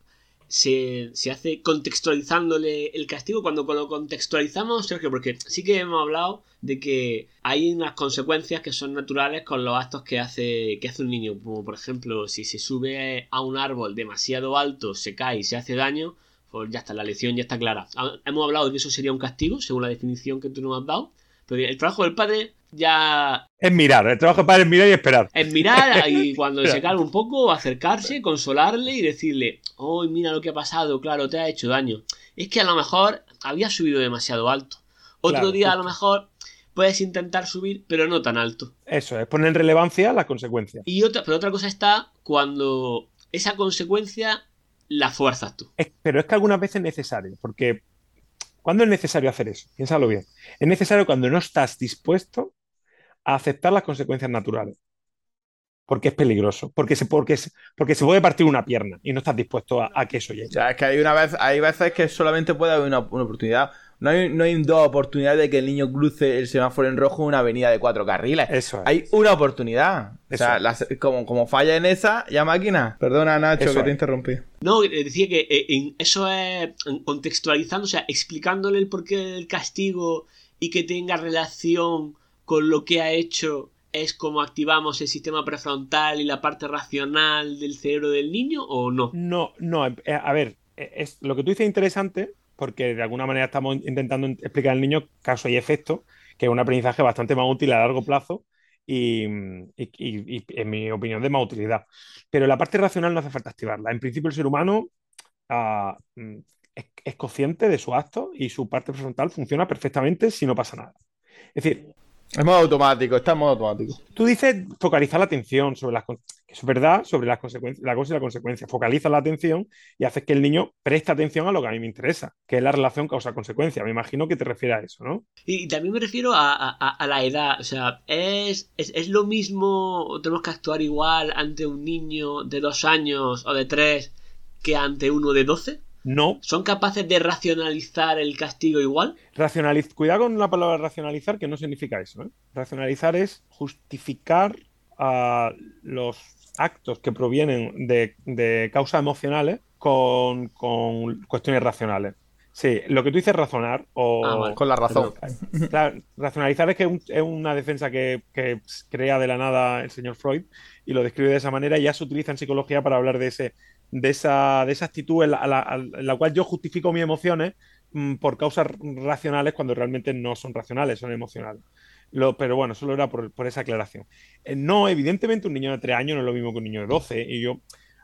se, hace contextualizándole el castigo. Cuando lo contextualizamos, Sergio, porque sí que hemos hablado de que hay unas consecuencias que son naturales con los actos que hace, que hace un niño. Como por ejemplo, si se sube a un árbol demasiado alto, se cae y se hace daño, pues ya está, la lección ya está clara. Hemos hablado de que eso sería un castigo, según la definición que tú nos has dado. Pero el trabajo del padre ya. Es mirar, el trabajo para es mirar y esperar. Es mirar y cuando se calma un poco, acercarse, consolarle y decirle: Oh, mira lo que ha pasado, claro, te ha hecho daño. Es que a lo mejor había subido demasiado alto. Otro día a lo mejor puedes intentar subir, pero no tan alto. Eso es, poner en relevancia las consecuencias. Y otra, pero otra cosa está cuando esa consecuencia la fuerzas tú. pero es que algunas veces es necesario, porque ¿cuándo es necesario hacer eso? Piénsalo bien. Es necesario cuando no estás dispuesto a aceptar las consecuencias naturales. Porque es peligroso, porque se, porque, porque se puede partir una pierna y no estás dispuesto a, que eso llegue. O sea, es que hay, una vez, hay veces que solamente puede haber una, oportunidad. No hay, no hay, dos oportunidades de que el niño cruce el semáforo en rojo en una avenida de cuatro carriles. Eso Hay una oportunidad. O sea, como, como falla en esa, ya máquina. Perdona, Nacho, que te interrumpí. No, decía que eh, eso es contextualizando, o sea, explicándole el porqué del castigo y que tenga relación con lo que ha hecho es como activamos el sistema prefrontal y la parte racional del cerebro del niño o no? No, no, eh, a ver, eh, es, lo que tú dices es interesante porque de alguna manera estamos intentando explicar al niño caso y efecto, que es un aprendizaje bastante más útil a largo plazo y, en mi opinión de más utilidad. Pero la parte racional no hace falta activarla. En principio el ser humano ah, mm, es consciente de su acto y su parte prefrontal funciona perfectamente si no pasa nada. Es decir, es modo automático, está en modo automático. Tú dices focalizar la atención sobre las es verdad, sobre las consecuencias, la cosa y la consecuencia. Focaliza la atención y haces que el niño preste atención a lo que a mí me interesa, que es la relación causa-consecuencia. Me imagino que te refieres a eso, ¿no? Y, también me refiero a, la edad. O sea, ¿es, es, lo mismo, tenemos que actuar igual ante un niño de dos años o de tres que ante uno de doce? No. ¿Son capaces de racionalizar el castigo igual? Racionaliz Cuidado con la palabra racionalizar, que no significa eso. ¿eh? Racionalizar es justificar a los actos que provienen de, causas emocionales con, cuestiones racionales. Sí, lo que tú dices razonar o... Ah, con la razón. racionalizar es que es una defensa que, que, crea de la nada el señor Freud y lo describe de esa manera y ya se utiliza en psicología para hablar de ese de esa, de esa actitud en la, cual yo justifico mis emociones mm, por causas racionales cuando realmente no son racionales, son emocionales. pero bueno, solo era por, esa aclaración. Eh, no, evidentemente un niño de 3 años no es lo mismo que un niño de 12. Y yo,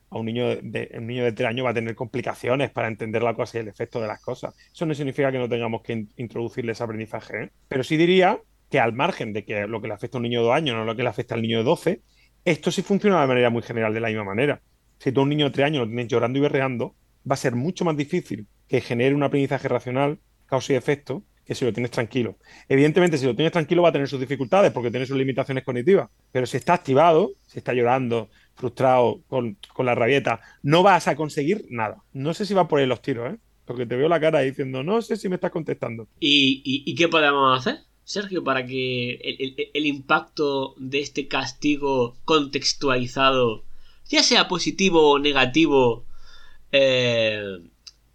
a un niño de, un niño de 3 años va a tener complicaciones para entender la cosa y el efecto de las cosas. Eso no significa que no tengamos que introducirle ese aprendizaje, ¿eh? pero sí diría que al margen de que lo que le afecta a un niño de 2 años no lo que le afecta al niño de 12, esto sí funciona de manera muy general, de la misma manera. Si tú un niño de 3 años lo tienes llorando y berreando, va a ser mucho más difícil que genere un aprendizaje racional, causa y efecto, que si lo tienes tranquilo. Evidentemente, si lo tienes tranquilo va a tener sus dificultades porque tiene sus limitaciones cognitivas, pero si está activado, si está llorando, frustrado, con, la rabieta, no vas a conseguir nada. No sé si va por ahí los tiros, ¿eh? Porque te veo la cara diciendo, no sé si me estás contestando. ¿Y, qué podemos hacer, Sergio, para que el, impacto de este castigo contextualizado, ya sea positivo o negativo, eh,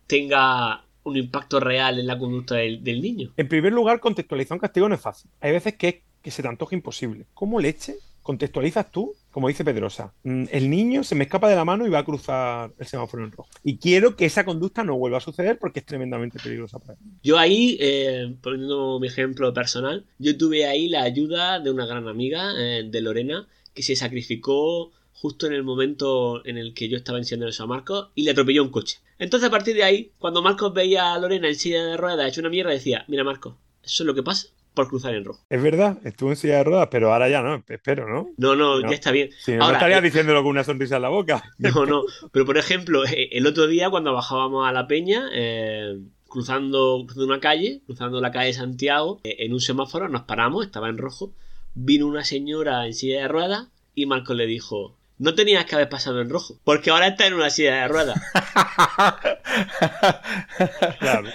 tenga un impacto real en la conducta del, niño? En primer lugar, contextualizar un castigo no es fácil. Hay veces que, que se te antoja imposible. ¿Cómo leche contextualizas tú, como dice Pedrosa, mm, el niño se me escapa de la mano y va a cruzar el semáforo en rojo. Y quiero que esa conducta no vuelva a suceder porque es tremendamente peligrosa para él. Yo ahí, eh, poniendo mi ejemplo personal, yo tuve ahí la ayuda de una gran amiga, eh, de Lorena, que se sacrificó justo en el momento en el que yo estaba enseñando eso a Marcos y le atropelló un coche. Entonces a partir de ahí, cuando Marcos veía a Lorena en silla de ruedas hecho una mierda, decía, mira Marcos, eso es lo que pasa por cruzar en rojo. Es verdad, estuvo en silla de ruedas, pero ahora ya no, espero, ¿no? No, no, ya está bien. Si no, estaría diciéndolo con una sonrisa en la boca. No, no, pero por ejemplo, eh, el otro día cuando bajábamos a la peña, eh, cruzando, una calle, cruzando la calle Santiago, eh, en un semáforo nos paramos, estaba en rojo, vino una señora en silla de ruedas y Marco le dijo, no tenías que haber pasado en rojo, porque ahora está en una silla de ruedas. claro,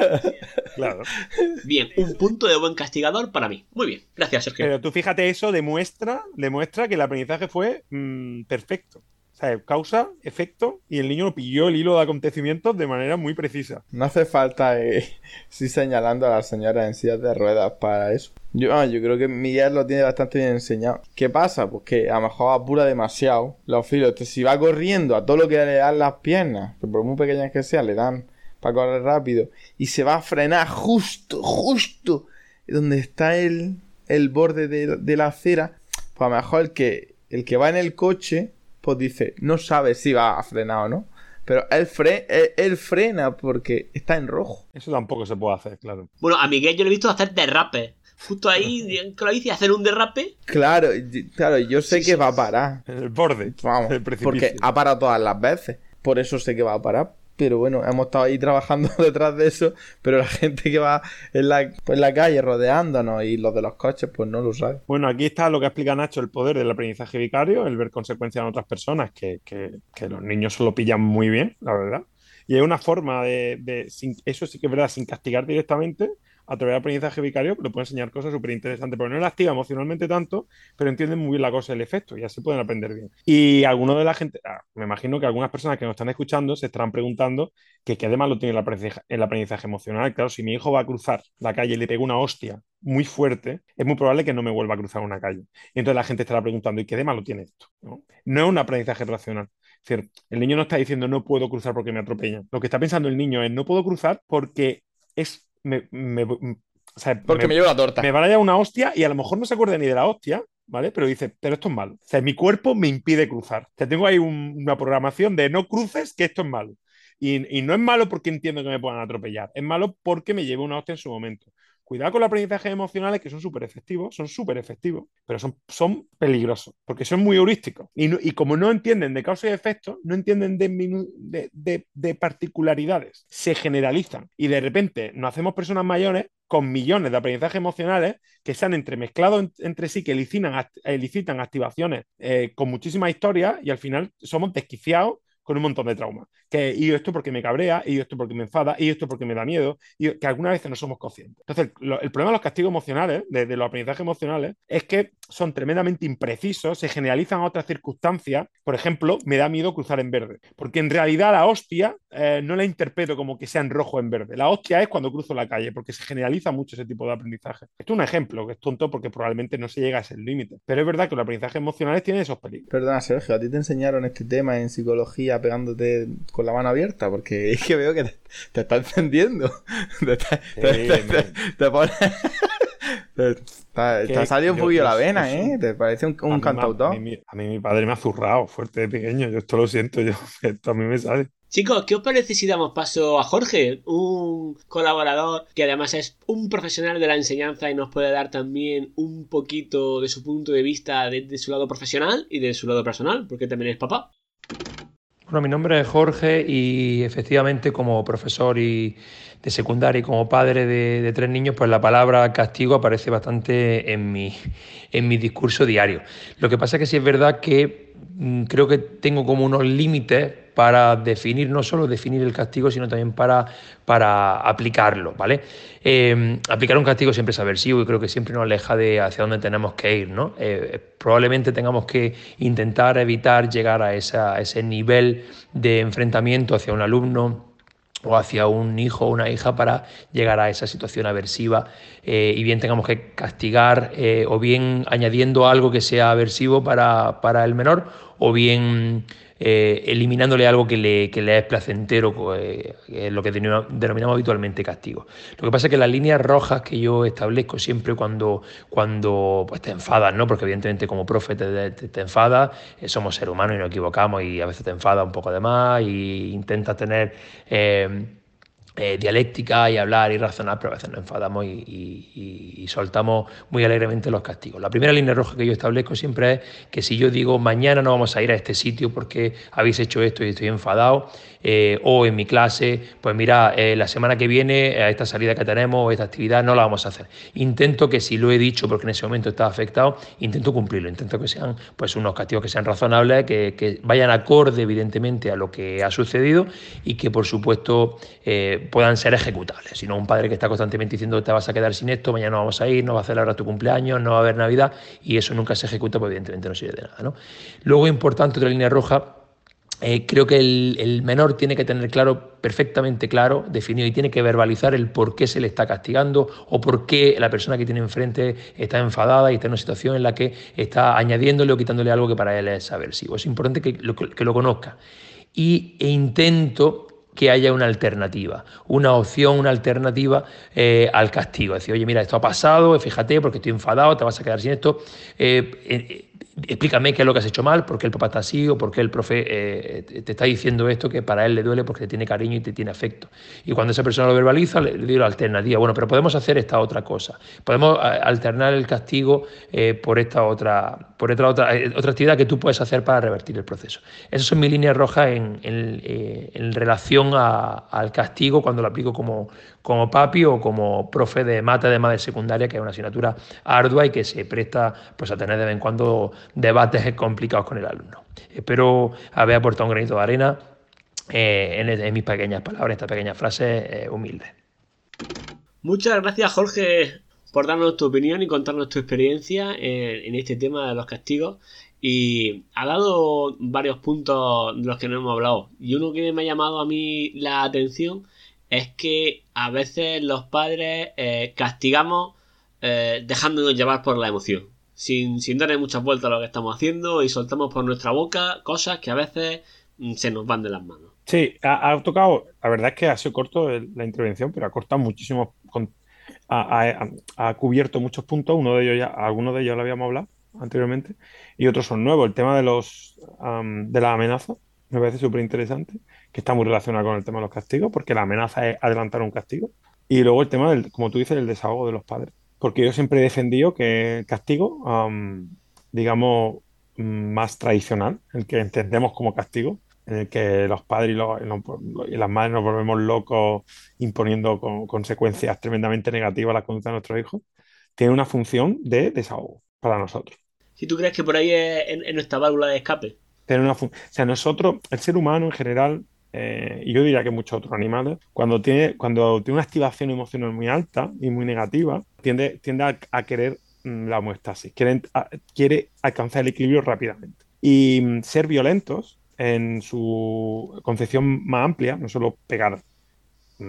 claro. Bien, un punto de buen castigador para mí. Muy bien, gracias Sergio. Pero tú fíjate, eso demuestra, demuestra que el aprendizaje fue mm, perfecto. Causa, efecto, y el niño pilló el hilo de acontecimientos de manera muy precisa. No hace falta ir señalando a la señora en de ruedas para eso. Yo, ah, yo creo que Miguel lo tiene bastante bien enseñado. ¿Qué pasa? Pues que a lo mejor apura demasiado los filos. Entonces, si va corriendo a todo lo que le dan las piernas, que por muy pequeñas que sean, le dan para correr rápido, y se va a frenar justo, justo donde está el, el borde de, la acera, pues a lo mejor el que, el que va en el coche, pues dice, no sabe si va a frenar o no. Pero él, fre él, frena porque está en rojo. Eso tampoco se puede hacer, claro. Bueno, a Miguel yo le he visto hacer derrape justo ahí con la bici hacer un derrape. Claro, claro, yo sé que va a parar. En el borde. Vamos, porque ha parado todas las veces. Por eso sé que va a parar. Pero bueno, hemos estado ahí trabajando detrás de eso. Pero la gente que va en la, en la calle rodeándonos y los de los coches, pues no lo sabe. Bueno, aquí está lo que explica Nacho, el poder del aprendizaje vicario, el ver consecuencias en otras personas, que, que, que los niños lo pillan muy bien, la verdad. Y es una forma de, de eso sí que es verdad, sin castigar directamente, a través del aprendizaje vicario le puede enseñar cosas súper interesantes, pero no le activa emocionalmente tanto, pero entienden muy bien la cosa, el efecto, y así pueden aprender bien. Y alguno de la gente, ah, me imagino que algunas personas que nos están escuchando se estarán preguntando que qué además lo tiene el aprendizaje, emocional. Claro, si mi hijo va a cruzar la calle y le pego una hostia muy fuerte, es muy probable que no me vuelva a cruzar una calle. Y entonces la gente estará preguntando, ¿y qué de malo tiene esto? ¿No? no es un aprendizaje racional. Es decir, el niño no está diciendo no puedo cruzar porque me atropellan. Lo que está pensando el niño es no puedo cruzar porque es me, Porque me, lleva la torta. Me van a llevar una hostia y a lo mejor no se acuerda ni de la hostia, ¿vale? Pero dice, pero esto es malo. O sea, mi cuerpo me impide cruzar. O sea, tengo ahí una programación de no cruces, que esto es malo. Y, y, no es malo porque entiendo que me puedan atropellar, es malo porque me llevo una hostia en su momento. Cuidado con los aprendizajes emocionales que son súper efectivos, son súper efectivos, pero son, son peligrosos porque son muy heurísticos. Y, y como no entienden de causa y efecto, no entienden de, de, de, particularidades, se generalizan y de repente nos hacemos personas mayores con millones de aprendizajes emocionales que se han entremezclado entre sí, que elicitan, elicitan activaciones eh, con muchísimas historias y al final somos desquiciados con un montón de traumas. Que, y esto porque me cabrea, y esto porque me enfada, y esto porque me da miedo, y que algunas veces no somos conscientes. Entonces, el problema de los castigos emocionales, de, los aprendizajes emocionales, es que son tremendamente imprecisos, se generalizan a otras circunstancias. Por ejemplo, me da miedo cruzar en verde, porque en realidad la hostia eh, no la interpreto como que sea en rojo o en verde. La hostia es cuando cruzo la calle, porque se generaliza mucho ese tipo de aprendizaje. Esto es un ejemplo que es tonto porque probablemente no se llega a ese límite. Pero es verdad que los aprendizajes emocionales tienen esos peligros. Perdona, Sergio, a ti te enseñaron este tema en psicología pegándote con la mano abierta, porque es que veo que te, está encendiendo. Te, Te, te ha salido un poquillo la vena, ¿eh? Te parece un, un cantautor. A mí, a mí mi padre me ha zurrado fuerte de pequeño. Yo esto lo siento, yo, esto a mí me sale. Chicos, ¿qué os parece si damos paso a Jorge, un colaborador que además es un profesional de la enseñanza y nos puede dar también un poquito de su punto de vista desde su lado profesional y de su lado personal, porque también es papá? Bueno, mi nombre es Jorge y efectivamente como profesor y de secundaria y como padre de, de, tres niños, pues la palabra castigo aparece bastante en mi, en mi discurso diario. Lo que pasa es que sí es verdad que creo que tengo como unos límites para definir, no solo definir el castigo, sino también para, para aplicarlo, ¿vale? Eh, aplicar un castigo siempre es aversivo y creo que siempre nos aleja de hacia dónde tenemos que ir, ¿no? Eh, probablemente tengamos que intentar evitar llegar a, esa, a ese nivel de enfrentamiento hacia un alumno o hacia un hijo o una hija para llegar a esa situación aversiva. Eh, y bien tengamos que castigar eh, o bien añadiendo algo que sea aversivo para, para el menor o bien eh, eliminándole algo que le, que le es placentero, eh, lo que denominamos habitualmente castigo. Lo que pasa es que las líneas rojas que yo establezco siempre cuando, cuando pues, te enfadas, ¿no? porque evidentemente como profe te, te, enfadas, eh, somos seres humanos y nos equivocamos y a veces te enfadas un poco de más e intentas tener... Eh, eh, dialéctica y hablar y razonar, pero a veces nos enfadamos y, soltamos muy alegremente los castigos. La primera línea roja que yo establezco siempre es que si yo digo mañana no vamos a ir a este sitio porque habéis hecho esto y estoy enfadado, eh, o en mi clase, pues mira, eh, la semana que viene a esta salida que tenemos esta actividad no la vamos a hacer. Intento que si lo he dicho porque en ese momento estaba afectado, intento cumplirlo, intento que sean pues unos castigos que sean razonables, que vayan acorde evidentemente a lo que ha sucedido y que por supuesto puedan ser ejecutables. Si no, un padre que está constantemente diciendo te vas a quedar sin esto, mañana no vamos a ir, no va a celebrar tu cumpleaños, no va a haber Navidad y eso nunca se ejecuta, pues evidentemente no sirve de nada. Luego, importante, otra línea roja, eh, creo que el, menor tiene que tener claro, perfectamente claro, definido y tiene que verbalizar el por qué se le está castigando o por qué la persona que tiene enfrente está enfadada y está en una situación en la que está añadiéndole o quitándole algo que para él es aversivo. Es importante que lo, que lo conozca. Y, e intento que haya una alternativa, una opción, una alternativa eh, al castigo. Es decir, oye, mira, esto ha pasado, fíjate, porque estoy enfadado, te vas a quedar sin esto. Eh, explícame qué es lo que has hecho mal, por qué el papá está así o por qué el profe eh, te está diciendo esto que para él le duele porque te tiene cariño y te tiene afecto. Y cuando esa persona lo verbaliza, le, digo la alternativa. Bueno, pero podemos hacer esta otra cosa. Podemos alternar el castigo eh, por esta otra, por otra, eh, otra actividad que tú puedes hacer para revertir el proceso. Esas son mis líneas rojas en, eh, relación al castigo cuando lo aplico como, como papi o como profe de mate de madre secundaria, que es una asignatura ardua y que se presta pues, a tener de vez en cuando debates complicados con el alumno. Espero haber aportado un granito de arena eh, en, en, mis pequeñas palabras, en estas pequeñas frases eh, humildes. Muchas gracias, Jorge, por darnos tu opinión y contarnos tu experiencia en, en este tema de los castigos. Y ha dado varios puntos de los que no hemos hablado. Y uno que me ha llamado a mí la atención es que a veces los padres eh, castigamos eh, dejándonos llevar por la emoción, sin, sin darle muchas vueltas a lo que estamos haciendo y soltamos por nuestra boca cosas que a veces mm, se nos van de las manos. Sí, ha, tocado, la verdad es que ha sido corto la intervención, pero ha cortado muchísimo, con, ha, cubierto muchos puntos, uno de ellos ya, algunos de ellos lo habíamos hablado anteriormente, y otros son nuevos. El tema de los um, de la amenaza me parece súper interesante que está muy relacionado con el tema de los castigos, porque la amenaza es adelantar un castigo. Y luego el tema del, como tú dices, el desahogo de los padres. Porque yo siempre he defendido que el castigo, um, digamos, más tradicional, el que entendemos como castigo, en el que los padres y, los, y las madres nos volvemos locos imponiendo con, consecuencias tremendamente negativas a la conducta de nuestros hijos, tiene una función de desahogo para nosotros. Si tú crees que por ahí es en, en nuestra válvula de escape. Tiene una o sea, nosotros, el ser humano en general, eh, y yo diría que muchos otros animales, cuando tiene, cuando tiene una activación emocional muy alta y muy negativa, tiende, tiende a, a querer mm, la homeostasis, quiere, a, quiere alcanzar el equilibrio rápidamente. Y mm, ser violentos, en su concepción más amplia, no solo pegar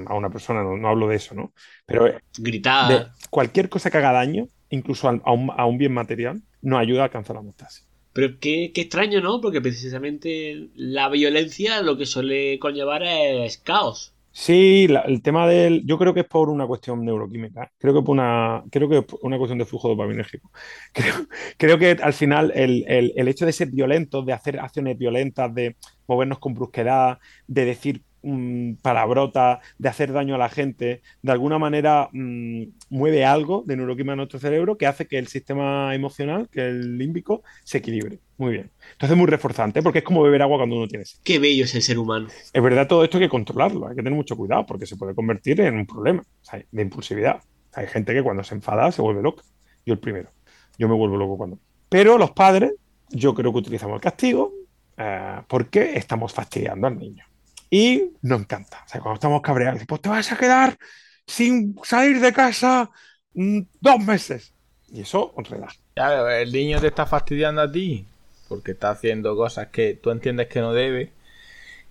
a una persona, no, no hablo de eso, ¿no? Pero gritar. De cualquier cosa que haga daño, incluso a, a, un, a un bien material, nos ayuda a alcanzar la homeostasis. Pero qué, qué, extraño, ¿no? Porque precisamente la violencia lo que suele conllevar es caos. Sí, el tema del. Yo creo que es por una cuestión neuroquímica. Creo que por una, creo que es una cuestión de flujo dopaminérgico. Creo, creo que al final el, el- el hecho de ser violentos, de hacer acciones violentas, de movernos con brusquedad, de decir mm, palabrotas, de hacer daño a la gente, de alguna manera mm, mueve algo de neuroquímica en nuestro cerebro que hace que el sistema emocional, que el límbico, se equilibre. Muy bien. Entonces es muy reforzante, porque es como beber agua cuando uno tiene sed. Qué bello es el ser humano. Es verdad, todo esto hay que controlarlo, hay que tener mucho cuidado porque se puede convertir en un problema de impulsividad. Hay gente que cuando se enfada se vuelve loca. Yo el primero. Yo me vuelvo loco cuando. Pero los padres, yo creo que utilizamos el castigo eh, porque estamos fastidiando al niño. Y nos encanta. O sea, cuando estamos cabreados, pues te vas a quedar sin salir de casa mm, dos meses. Y eso os relaja. Claro, el niño te está fastidiando a ti porque está haciendo cosas que tú entiendes que no debe.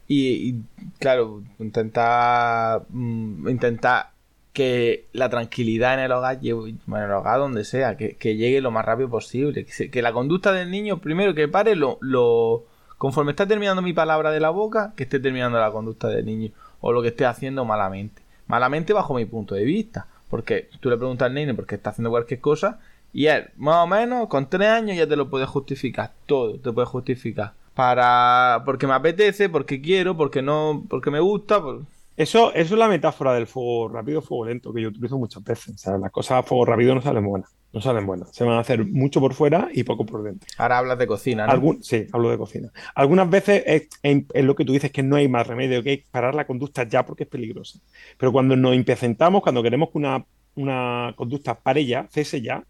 Y, claro, intentar mm, intentar que la tranquilidad en el hogar bueno, en el hogar donde sea, que, llegue lo más rápido posible. Que, la conducta del niño, primero que pare lo conforme está terminando mi palabra de la boca, que esté terminando la conducta del niño. O lo que esté haciendo malamente. Malamente bajo mi punto de vista. Porque tú le preguntas al niño por qué está haciendo cualquier cosa y él, más o menos, con tres años ya te lo puede justificar. Todo te puede justificar. Para. porque me apetece, porque quiero, porque no. porque me gusta. Eso, eso es la metáfora del fuego rápido, fuego lento, que yo utilizo muchas veces. Las cosas a fuego rápido no salen buenas. No salen buenas. Se van a hacer mucho por fuera y poco por dentro. Ahora hablas de cocina, ¿no? Sí, hablo de cocina. Algunas veces es, es- es lo que tú dices que no hay más remedio, que hay parar la conducta ya porque es peligrosa. Pero cuando nos impacientamos, cuando queremos que una, una conducta pare ya, cese ya,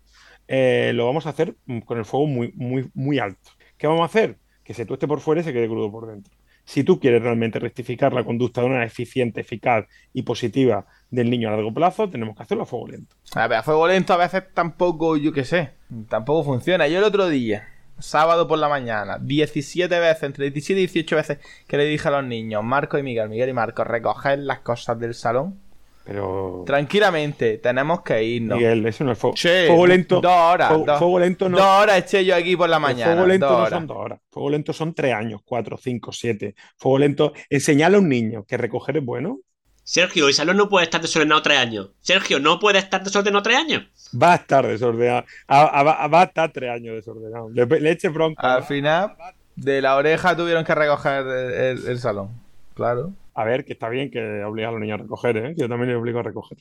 eh, lo vamos a hacer con el fuego muy, muy, muy alto. ¿Qué vamos a hacer? Que se tueste por fuera y se quede crudo por dentro. Si tú quieres realmente rectificar la conducta de una eficiente, eficaz y positiva del niño a largo plazo, tenemos que hacerlo a fuego lento. A ver, a fuego lento a veces tampoco, yo qué sé, tampoco funciona. Yo el otro día, sábado por la mañana, 17 veces, entre 17 y 18 veces que le dije a los niños, Marco y Miguel, Miguel y Marco, recoger las cosas del salón. Pero, Tranquilamente, tenemos que irnos. Miguel, eso no es fuego. Fuego lento. Dos horas. fuego, dos, fuego lento no. dos horas eché yo aquí por la mañana. Fuego lento dos no horas. son dos horas. Fuego lento son tres años, cuatro, cinco, siete. Fuego lento. Enseñarle a un niño que recoger es bueno. Sergio, el salón no puede estar desordenado tres años. Sergio, no puede estar desordenado tres años. Va a estar desordenado. A- a- a- va a estar tres años desordenado. Le, le eche bronca. Al final, de la oreja tuvieron que recoger el, el- el salón. Claro. A ver, que está bien que obliga a los niños a recoger, ¿eh? Que yo también les obligo a recoger.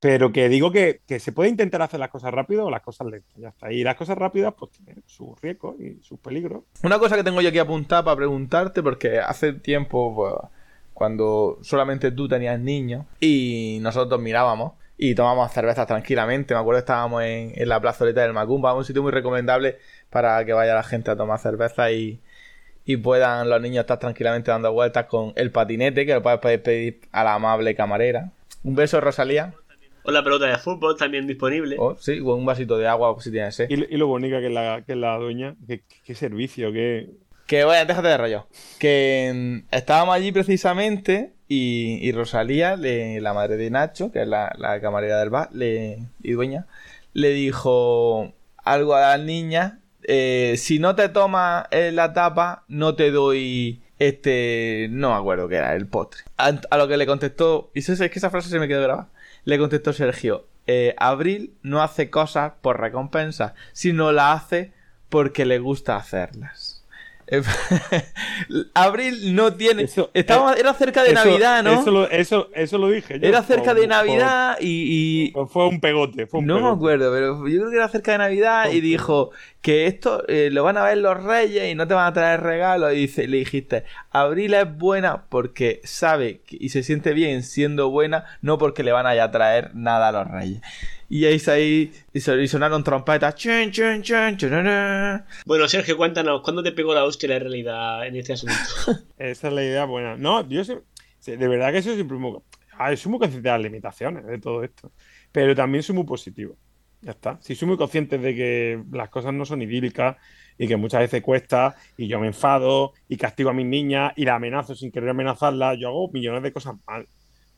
Pero que digo que, que se puede intentar hacer las cosas rápido o las cosas lentas. Ya está. Y las cosas rápidas, pues tienen sus riesgos y sus peligros. Una cosa que tengo yo aquí apuntada para preguntarte, porque hace tiempo, pues, cuando solamente tú tenías niños y nosotros mirábamos y tomábamos cervezas tranquilamente, me acuerdo que estábamos en, en la plazoleta del Macumba, un sitio muy recomendable para que vaya la gente a tomar cerveza y, y puedan los niños estar tranquilamente dando vueltas con el patinete, que lo puedes pedir- pedir a la amable camarera. Un beso, Rosalía. O la pelota de fútbol también disponible. Oh, sí, o un vasito de agua si tienes sed. Y, y lo bonita que es la, que es la dueña. Qué, qué servicio, qué. Que bueno, déjate de rollo. Que mm, estábamos allí precisamente y, y Rosalía, le- la madre de Nacho, que es la, la camarera del bar le, y dueña, le dijo algo a las niñas. Eh, si no te tomas eh, la tapa, no te doy este... No me acuerdo qué era, el postre. A, a lo que le contestó... Y eso, es que esa frase se me quedó grabada. Le contestó Sergio, eh, Abril no hace cosas por recompensa, sino la hace porque le gusta hacerlas. Abril no tiene. Eso- Estaba, era cerca de Eso- Navidad, ¿no? Eso lo, eso, eso lo dije yo. Era cerca Por- de Navidad y. fue un pegote. Fue un no me acuerdo, pero yo creo que era cerca de Navidad y dijo que esto eh, lo van a ver los reyes y no te van a traer regalos. Y dice, le dijiste, Abril es buena porque sabe y se siente bien siendo buena, no porque le van a ya traer nada a los reyes. Y ahí, ahí y son- y sonaron trompetas. Chun, chun, chun. Bueno, Sergio, cuéntanos, ¿cuándo te pegó la hostia la realidad en este asunto? Esa es la idea buena. No, yo sé, de verdad que soy siempre muy, a ver, soy muy consciente de las limitaciones de todo esto, pero también soy muy positivo. Ya está. Si soy muy consciente de que las cosas no son idílicas y que muchas veces cuesta y yo me enfado y castigo a mis niñas y la amenazo sin querer amenazarlas, yo hago millones de cosas mal.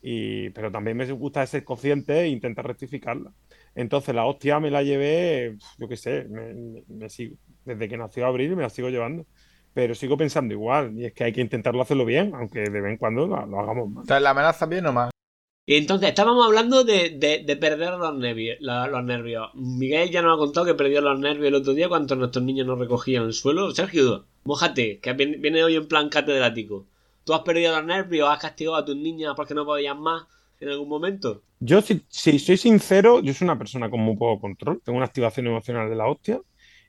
Y, pero también me gusta ser consciente e intentar rectificarla. Entonces la hostia me la llevé, yo qué sé, me, me- sigo, desde que nació Abril me la sigo llevando. pero sigo pensando igual. Y es que hay que intentarlo hacerlo bien, aunque de vez en cuando lo, hagamos mal. ¿la amenaza bien o mal? Y entonces, estábamos hablando de, de- de perder los nervios, los nervios. Miguel ya nos ha contado que perdió los nervios el otro día cuando nuestros niños nos recogían el suelo. Sergio, mójate, que viene hoy en plan catedrático. ¿Tú has perdido los nervios? ¿Has castigado a tus niñas porque no podían más en algún momento? Yo, si, si soy sincero, yo soy una persona con muy poco control. Tengo una activación emocional de la hostia.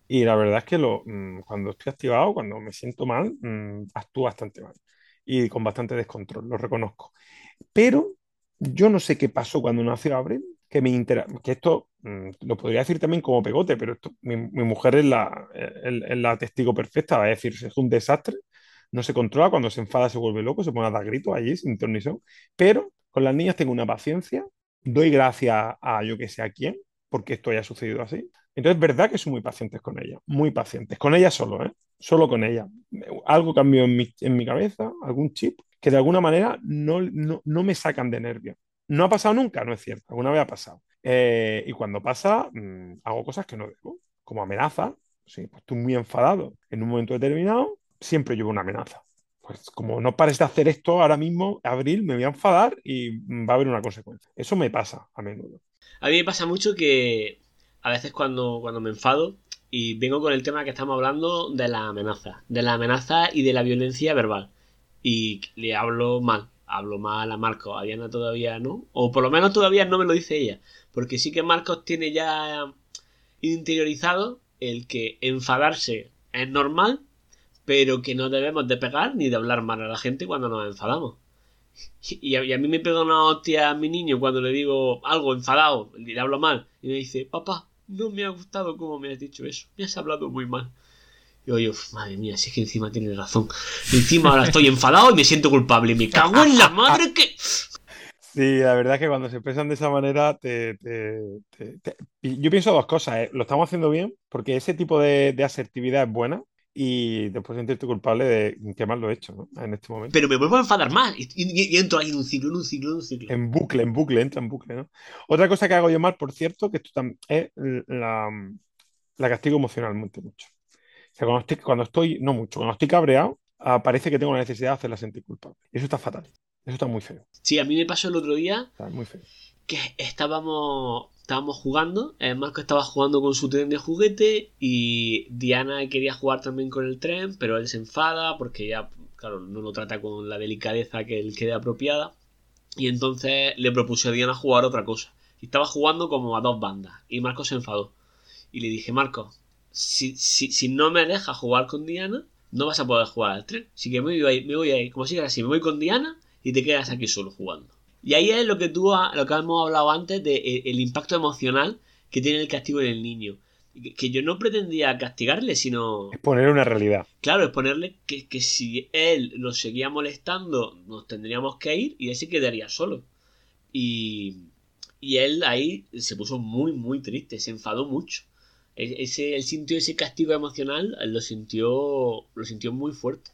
Y la verdad es que mm, cuando estoy activado, cuando me siento mal, mm, actúo bastante mal. Y con bastante descontrol, lo reconozco. Pero yo no sé qué pasó cuando nació Abril, que me intera- que esto mm, lo podría decir también como pegote, pero mi, mujer es la, es- es testigo perfecta, a decir, es un desastre, no se controla, cuando se enfada se vuelve loco, se pone a dar gritos allí sin ton ni son. Pero con las niñas tengo una paciencia, doy gracias a yo que sé a quién, porque esto haya sucedido así. Entonces, es verdad que soy muy pacientes con ella, muy pacientes. Con ella solo, ¿eh? Solo con ella. Algo cambió en mi cabeza, algún chip, que de alguna manera no, no, no me sacan de nervios. No ha pasado nunca, no es cierto. Alguna vez ha pasado. Eh, y cuando pasa, mm, hago cosas que no debo, como amenaza. Sí, pues estoy muy enfadado en un momento determinado, siempre llevo una amenaza. Pues como no pares de hacer esto ahora mismo, abril, me voy a enfadar y va a haber una consecuencia. Eso me pasa a menudo. A mí me pasa mucho que a veces cuando, cuando me enfado y vengo con el tema que estamos hablando de la amenaza, de la amenaza y de la violencia verbal. Y le hablo mal, hablo mal a Marcos, a Diana todavía no, o por lo menos todavía no me lo dice ella, porque sí que Marcos tiene ya interiorizado el que enfadarse es normal, pero que no debemos de pegar ni de hablar mal a la gente cuando nos enfadamos. Y a, mí me pega una hostia a mi niño cuando le digo algo enfadado, le hablo mal, y me dice, papá, no me ha gustado cómo me has dicho eso, me has hablado muy mal. Y yo, "Uf, madre mía, si es que encima tienes razón. Encima ahora estoy enfadado y me siento culpable. Me cago en la madre que... Sí, la verdad es que cuando se expresan de esa manera, te, te- te- te- y yo pienso dos cosas. ¿eh? Lo estamos haciendo bien porque ese tipo de, de asertividad es buena y después sentirte culpable de que mal lo he hecho, ¿no? En este momento. Pero me vuelvo a enfadar más. Y, y- y entro ahí en un ciclo, en un ciclo, en un ciclo. En bucle, en bucle, entra en bucle, ¿no? Otra cosa que hago yo mal, por cierto, que esto es la, la castigo emocionalmente mucho. Sea, cuando estoy, cuando estoy, no mucho, cuando estoy cabreado, ah, parece que tengo la necesidad de hacerla sentir culpable. Eso está fatal. Eso está muy feo. Sí, a mí me pasó el otro día Está muy feo. que estábamos, estábamos jugando, eh, Marco estaba jugando con su tren de juguete y Diana quería jugar también con el tren, pero él se enfada porque ya, claro, no lo trata con la delicadeza que él quede apropiada. Y entonces le propuse a Diana jugar otra cosa. Y estaba jugando como a dos bandas. Y Marco se enfadó. Y le dije, Marco, si, si, si no me dejas jugar con Diana, no vas a poder jugar al tren. Así que me voy me voy a ir. Como sigas así, me voy con Diana y te quedas aquí solo jugando. Y ahí es lo que tú lo que hemos hablado antes de e- el impacto emocional que tiene el castigo en el niño. Que, que yo no pretendía castigarle, sino Es poner una realidad. claro, es ponerle que, que si él nos seguía molestando, nos tendríamos que ir y él se quedaría solo. Y, y él ahí se puso muy, muy triste, se enfadó mucho. E- Ese, él sintió ese castigo emocional, él lo sintió, lo sintió muy fuerte.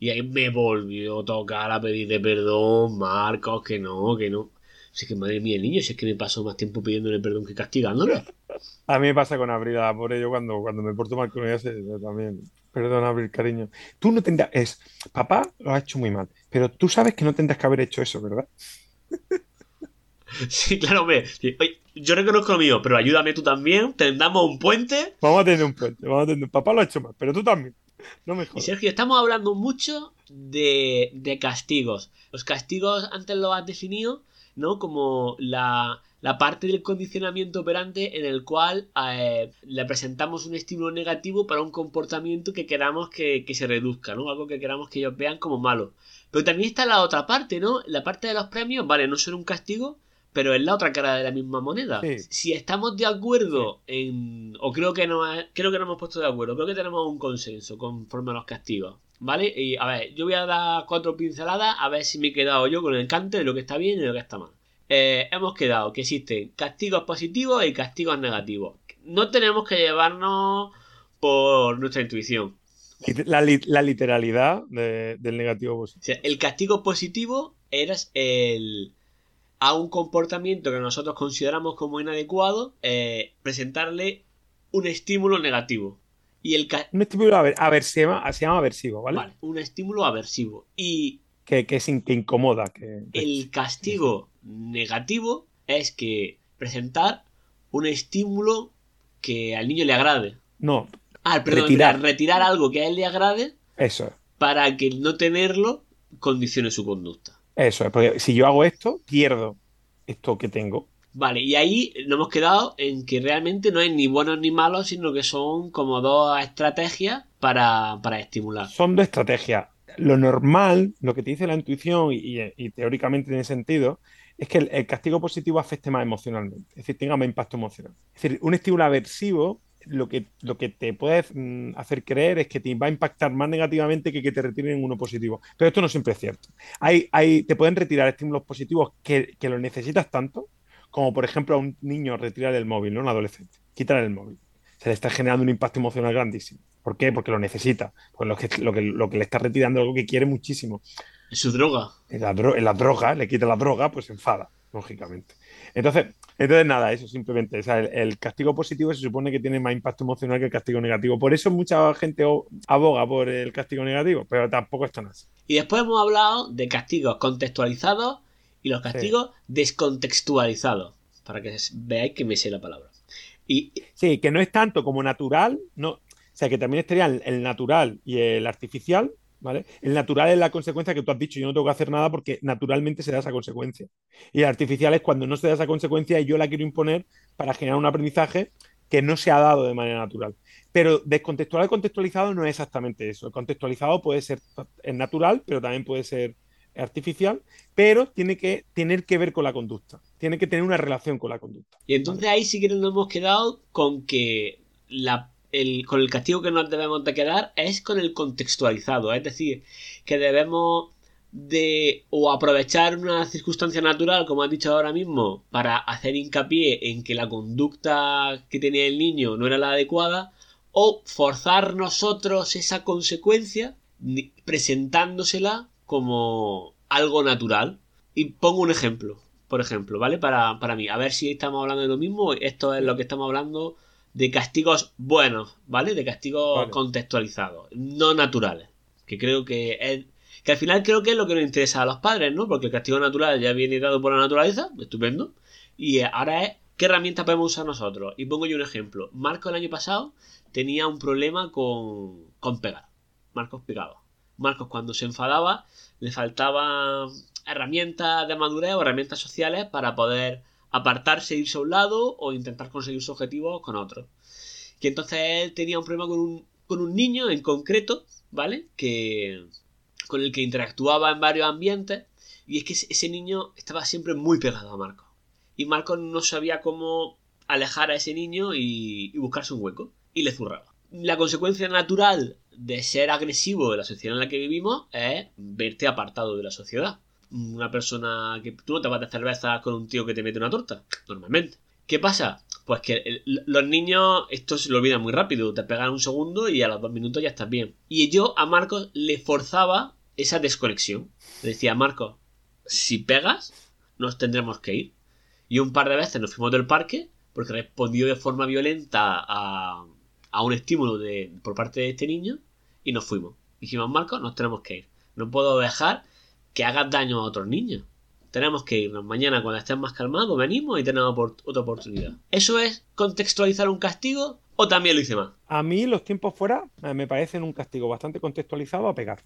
Y ahí me volvió a tocar a pedirle perdón, Marcos, que no, que no. Si es que madre mía, niño, si es que me paso más tiempo pidiéndole perdón que castigándolo. A mí me pasa con Abril, a la pobre yo cuando, cuando me porto mal con ella también. Perdón, Abril, cariño. Tú no tendrás, es, papá lo ha hecho muy mal, pero tú sabes que no tendrás que haber hecho eso, ¿verdad? Sí, claro, hombre. Sí, oye, yo reconozco lo mío, pero ayúdame tú también, tendamos un puente. Vamos a tener un puente, vamos a tener, papá lo ha hecho mal, pero tú también. No me Y jodas. Sergio, estamos hablando mucho de, de castigos. Los castigos antes lo has definido, ¿no? Como la, la parte del condicionamiento operante en el cual eh, le presentamos un estímulo negativo para un comportamiento que queramos que, que se reduzca, ¿no? Algo que queramos que ellos vean como malo. Pero también está la otra parte, ¿no? La parte de los premios, vale, no son un castigo, pero es la otra cara de la misma moneda. Sí. Si estamos de acuerdo en. O creo que no creo que no hemos puesto de acuerdo, creo que tenemos un consenso conforme a los castigos. ¿Vale? Y a ver, yo voy a dar cuatro pinceladas a ver si me he quedado yo con el cante de lo que está bien y lo que está mal. Eh, hemos quedado que existen castigos positivos y castigos negativos. No tenemos que llevarnos por nuestra intuición. La, li- la literalidad de- del negativo O sea, el castigo positivo era el a un comportamiento que nosotros consideramos como inadecuado, eh, presentarle un estímulo negativo. Y el Un estímulo aver- se, llama, aversivo, ¿vale? vale, un estímulo aversivo. Y Que, que, es in- que incomoda. Que, el castigo negativo es que presentar un estímulo que al niño le agrade. No, Ah, perdón, Retirar. retirar algo que a él le agrade eso es. para que el no tenerlo condicione su conducta. Eso es. Porque si yo hago esto, pierdo esto que tengo. Vale, y ahí nos hemos quedado en que realmente no hay ni buenos ni malos, sino que son como dos estrategias para, para estimular. Son dos estrategias. Lo normal, lo que te dice la intuición y, y- y teóricamente tiene sentido, es que el, el castigo positivo afecte más emocionalmente, es decir, tenga más impacto emocional. Es decir, un estímulo aversivo lo que, lo que te puede mm, hacer creer es que te va a impactar más negativamente que que te retiren uno positivo. Pero esto no siempre es cierto. Hay, hay, te pueden retirar estímulos positivos que, que los necesitas tanto, como por ejemplo a un niño retirar el móvil, ¿no? Un adolescente, quitar el móvil. Se le está generando un impacto emocional grandísimo. ¿Por qué? Porque lo necesita. Pues lo que, lo que, lo que le está retirando es algo que quiere muchísimo. Es su droga. En la, dro- en la droga, le quita la droga, pues se enfada, lógicamente. Entonces, entonces nada, eso simplemente. O sea, el, el castigo positivo se supone que tiene más impacto emocional que el castigo negativo. Por eso mucha gente aboga por el castigo negativo, pero tampoco esto no es. Y después hemos hablado de castigos contextualizados y los castigos descontextualizados. Para que veáis que me sé la palabra. Y Sí, que no es tanto como natural, no, o sea, que también estaría el, el natural y el artificial, ¿vale? El natural es la consecuencia que tú has dicho, yo no tengo que hacer nada porque naturalmente se da esa consecuencia. Y el artificial es cuando no se da esa consecuencia y yo la quiero imponer para generar un aprendizaje que no se ha dado de manera natural. Pero descontextual y contextualizado no es exactamente eso. El contextualizado puede ser es natural, pero también puede ser artificial, pero tiene que tener que ver con la conducta. Tiene que tener una relación con la conducta. Y entonces ahí sí que nos hemos quedado con que la, el, con el castigo que nos debemos de quedar es con el contextualizado. Es decir, que debemos de o aprovechar una circunstancia natural, como has dicho ahora mismo, para hacer hincapié en que la conducta que tenía el niño no era la adecuada, o forzar nosotros esa consecuencia presentándosela como algo natural. Y pongo un ejemplo, por ejemplo, ¿vale? Para, para mí, a ver si estamos hablando de lo mismo. Esto es lo que estamos hablando de castigos buenos, ¿vale? De castigos Vale. contextualizados, no naturales. Que creo que es. Que al final creo que es lo que nos interesa a los padres, ¿no? Porque el castigo natural ya viene dado por la naturaleza, estupendo. Y ahora es qué herramienta podemos usar nosotros. Y pongo yo un ejemplo. Marco el año pasado tenía un problema con, con pegar. Marcos pegaba. Marcos cuando se enfadaba le faltaban herramientas de madurez o herramientas sociales para poder apartarse, irse a un lado o intentar conseguir sus objetivos con otro. Y entonces él tenía un problema con un, con un niño en concreto, ¿vale? Que con el que interactuaba en varios ambientes y es que ese, niño estaba siempre muy pegado a Marcos. Y Marcos no sabía cómo alejar a ese niño y, y buscarse un hueco y le zurraba. La consecuencia natural de ser agresivo de la sociedad en la que vivimos es verte apartado de la sociedad. Una persona que tú no te vas de cerveza con un tío que te mete una torta, normalmente. ¿Qué pasa? Pues que los niños esto se lo olvidan muy rápido, te pegan un segundo y a los dos minutos ya estás bien. Y yo a Marcos le forzaba esa desconexión. Le decía, Marcos, si pegas, nos tendremos que ir. Y un par de veces nos fuimos del parque porque respondió de forma violenta a, a un estímulo de, por parte de este niño y nos fuimos. Dijimos, Marcos, nos tenemos que ir. No puedo dejar que hagas daño a otros niños. Tenemos que irnos. Mañana, cuando estés más calmado, venimos y tenemos otra oportunidad. ¿Eso es contextualizar un castigo o también lo hice mal? A mí los tiempos fuera eh, me parecen un castigo bastante contextualizado a pegar,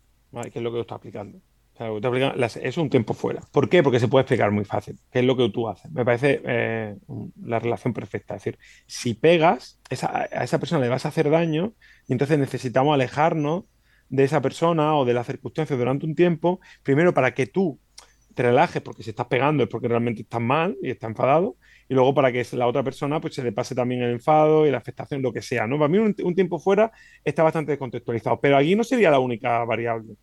que es lo que estoy aplicando. O es un tiempo fuera. ¿Por qué? Porque se puede explicar muy fácil, que es lo que tú haces. Me parece eh, la relación perfecta. Es decir, si pegas, a esa persona le vas a hacer daño y entonces necesitamos alejarnos de esa persona o de las circunstancias durante un tiempo, primero para que tú te relajes porque si estás pegando es porque realmente estás mal y estás enfadado y luego para que la otra persona pues se le pase también el enfado y la afectación, lo que sea, ¿no? Para mí un, un tiempo fuera está bastante descontextualizado, pero aquí no sería la única variable.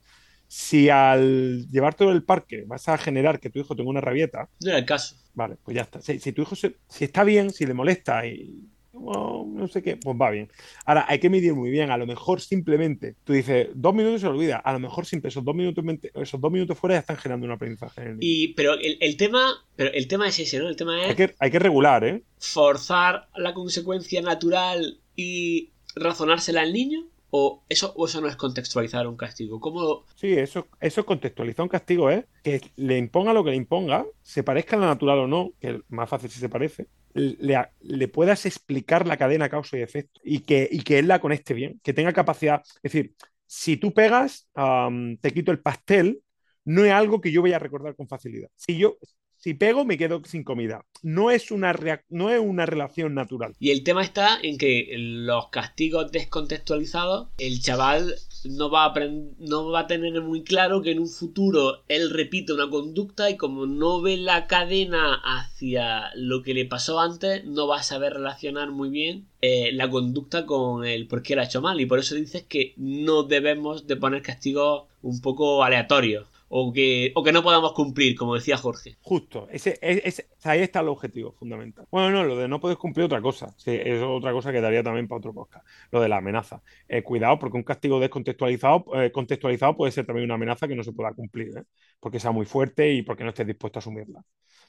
Si al llevar todo el parque vas a generar que tu hijo tenga una rabieta, No era el caso. vale, pues ya está. Si, si tu hijo se- si está bien, si le molesta y oh, no sé qué, pues va bien. Ahora, hay que medir muy bien. A lo mejor simplemente tú dices, dos minutos se olvida. A lo mejor siempre esos dos minutos, esos dos minutos fuera ya están generando un aprendizaje en el. Y, pero el, el tema. Pero el tema es ese, ¿no? El tema es Hay que, hay que regular, ¿eh? forzar la consecuencia natural y razonársela al niño? ¿O eso, eso no es contextualizar un castigo? ¿Cómo Sí, eso, eso contextualizar un castigo es que le imponga lo que le imponga, se parezca a lo natural o no, que es más fácil si se parece, le, le puedas explicar la cadena causa y efecto y que, y que él la conecte bien, que tenga capacidad. Es decir, si tú pegas, am, te quito el pastel, no es algo que yo voy a recordar con facilidad. Si yo, si pego, me quedo sin comida. No es una, no es una relación natural. Y el tema está en que los castigos descontextualizados, el chaval no va, a no va a tener muy claro que en un futuro él repite una conducta y como no ve la cadena hacia lo que le pasó antes, no va a saber relacionar muy bien eh, la conducta con el por qué la ha hecho mal. Y por eso dices que no debemos de poner castigos un poco aleatorios. O que, o que no podamos cumplir, como decía Jorge. Justo, ese, ese- ahí está el objetivo fundamental. Bueno, no, lo de no poder cumplir otra cosa. Sí, es otra cosa que daría también para otro podcast. Lo de la amenaza. Eh, cuidado, porque un castigo descontextualizado eh, contextualizado puede ser también una amenaza que no se pueda cumplir, ¿eh? porque sea muy fuerte y porque no estés dispuesto a asumirla.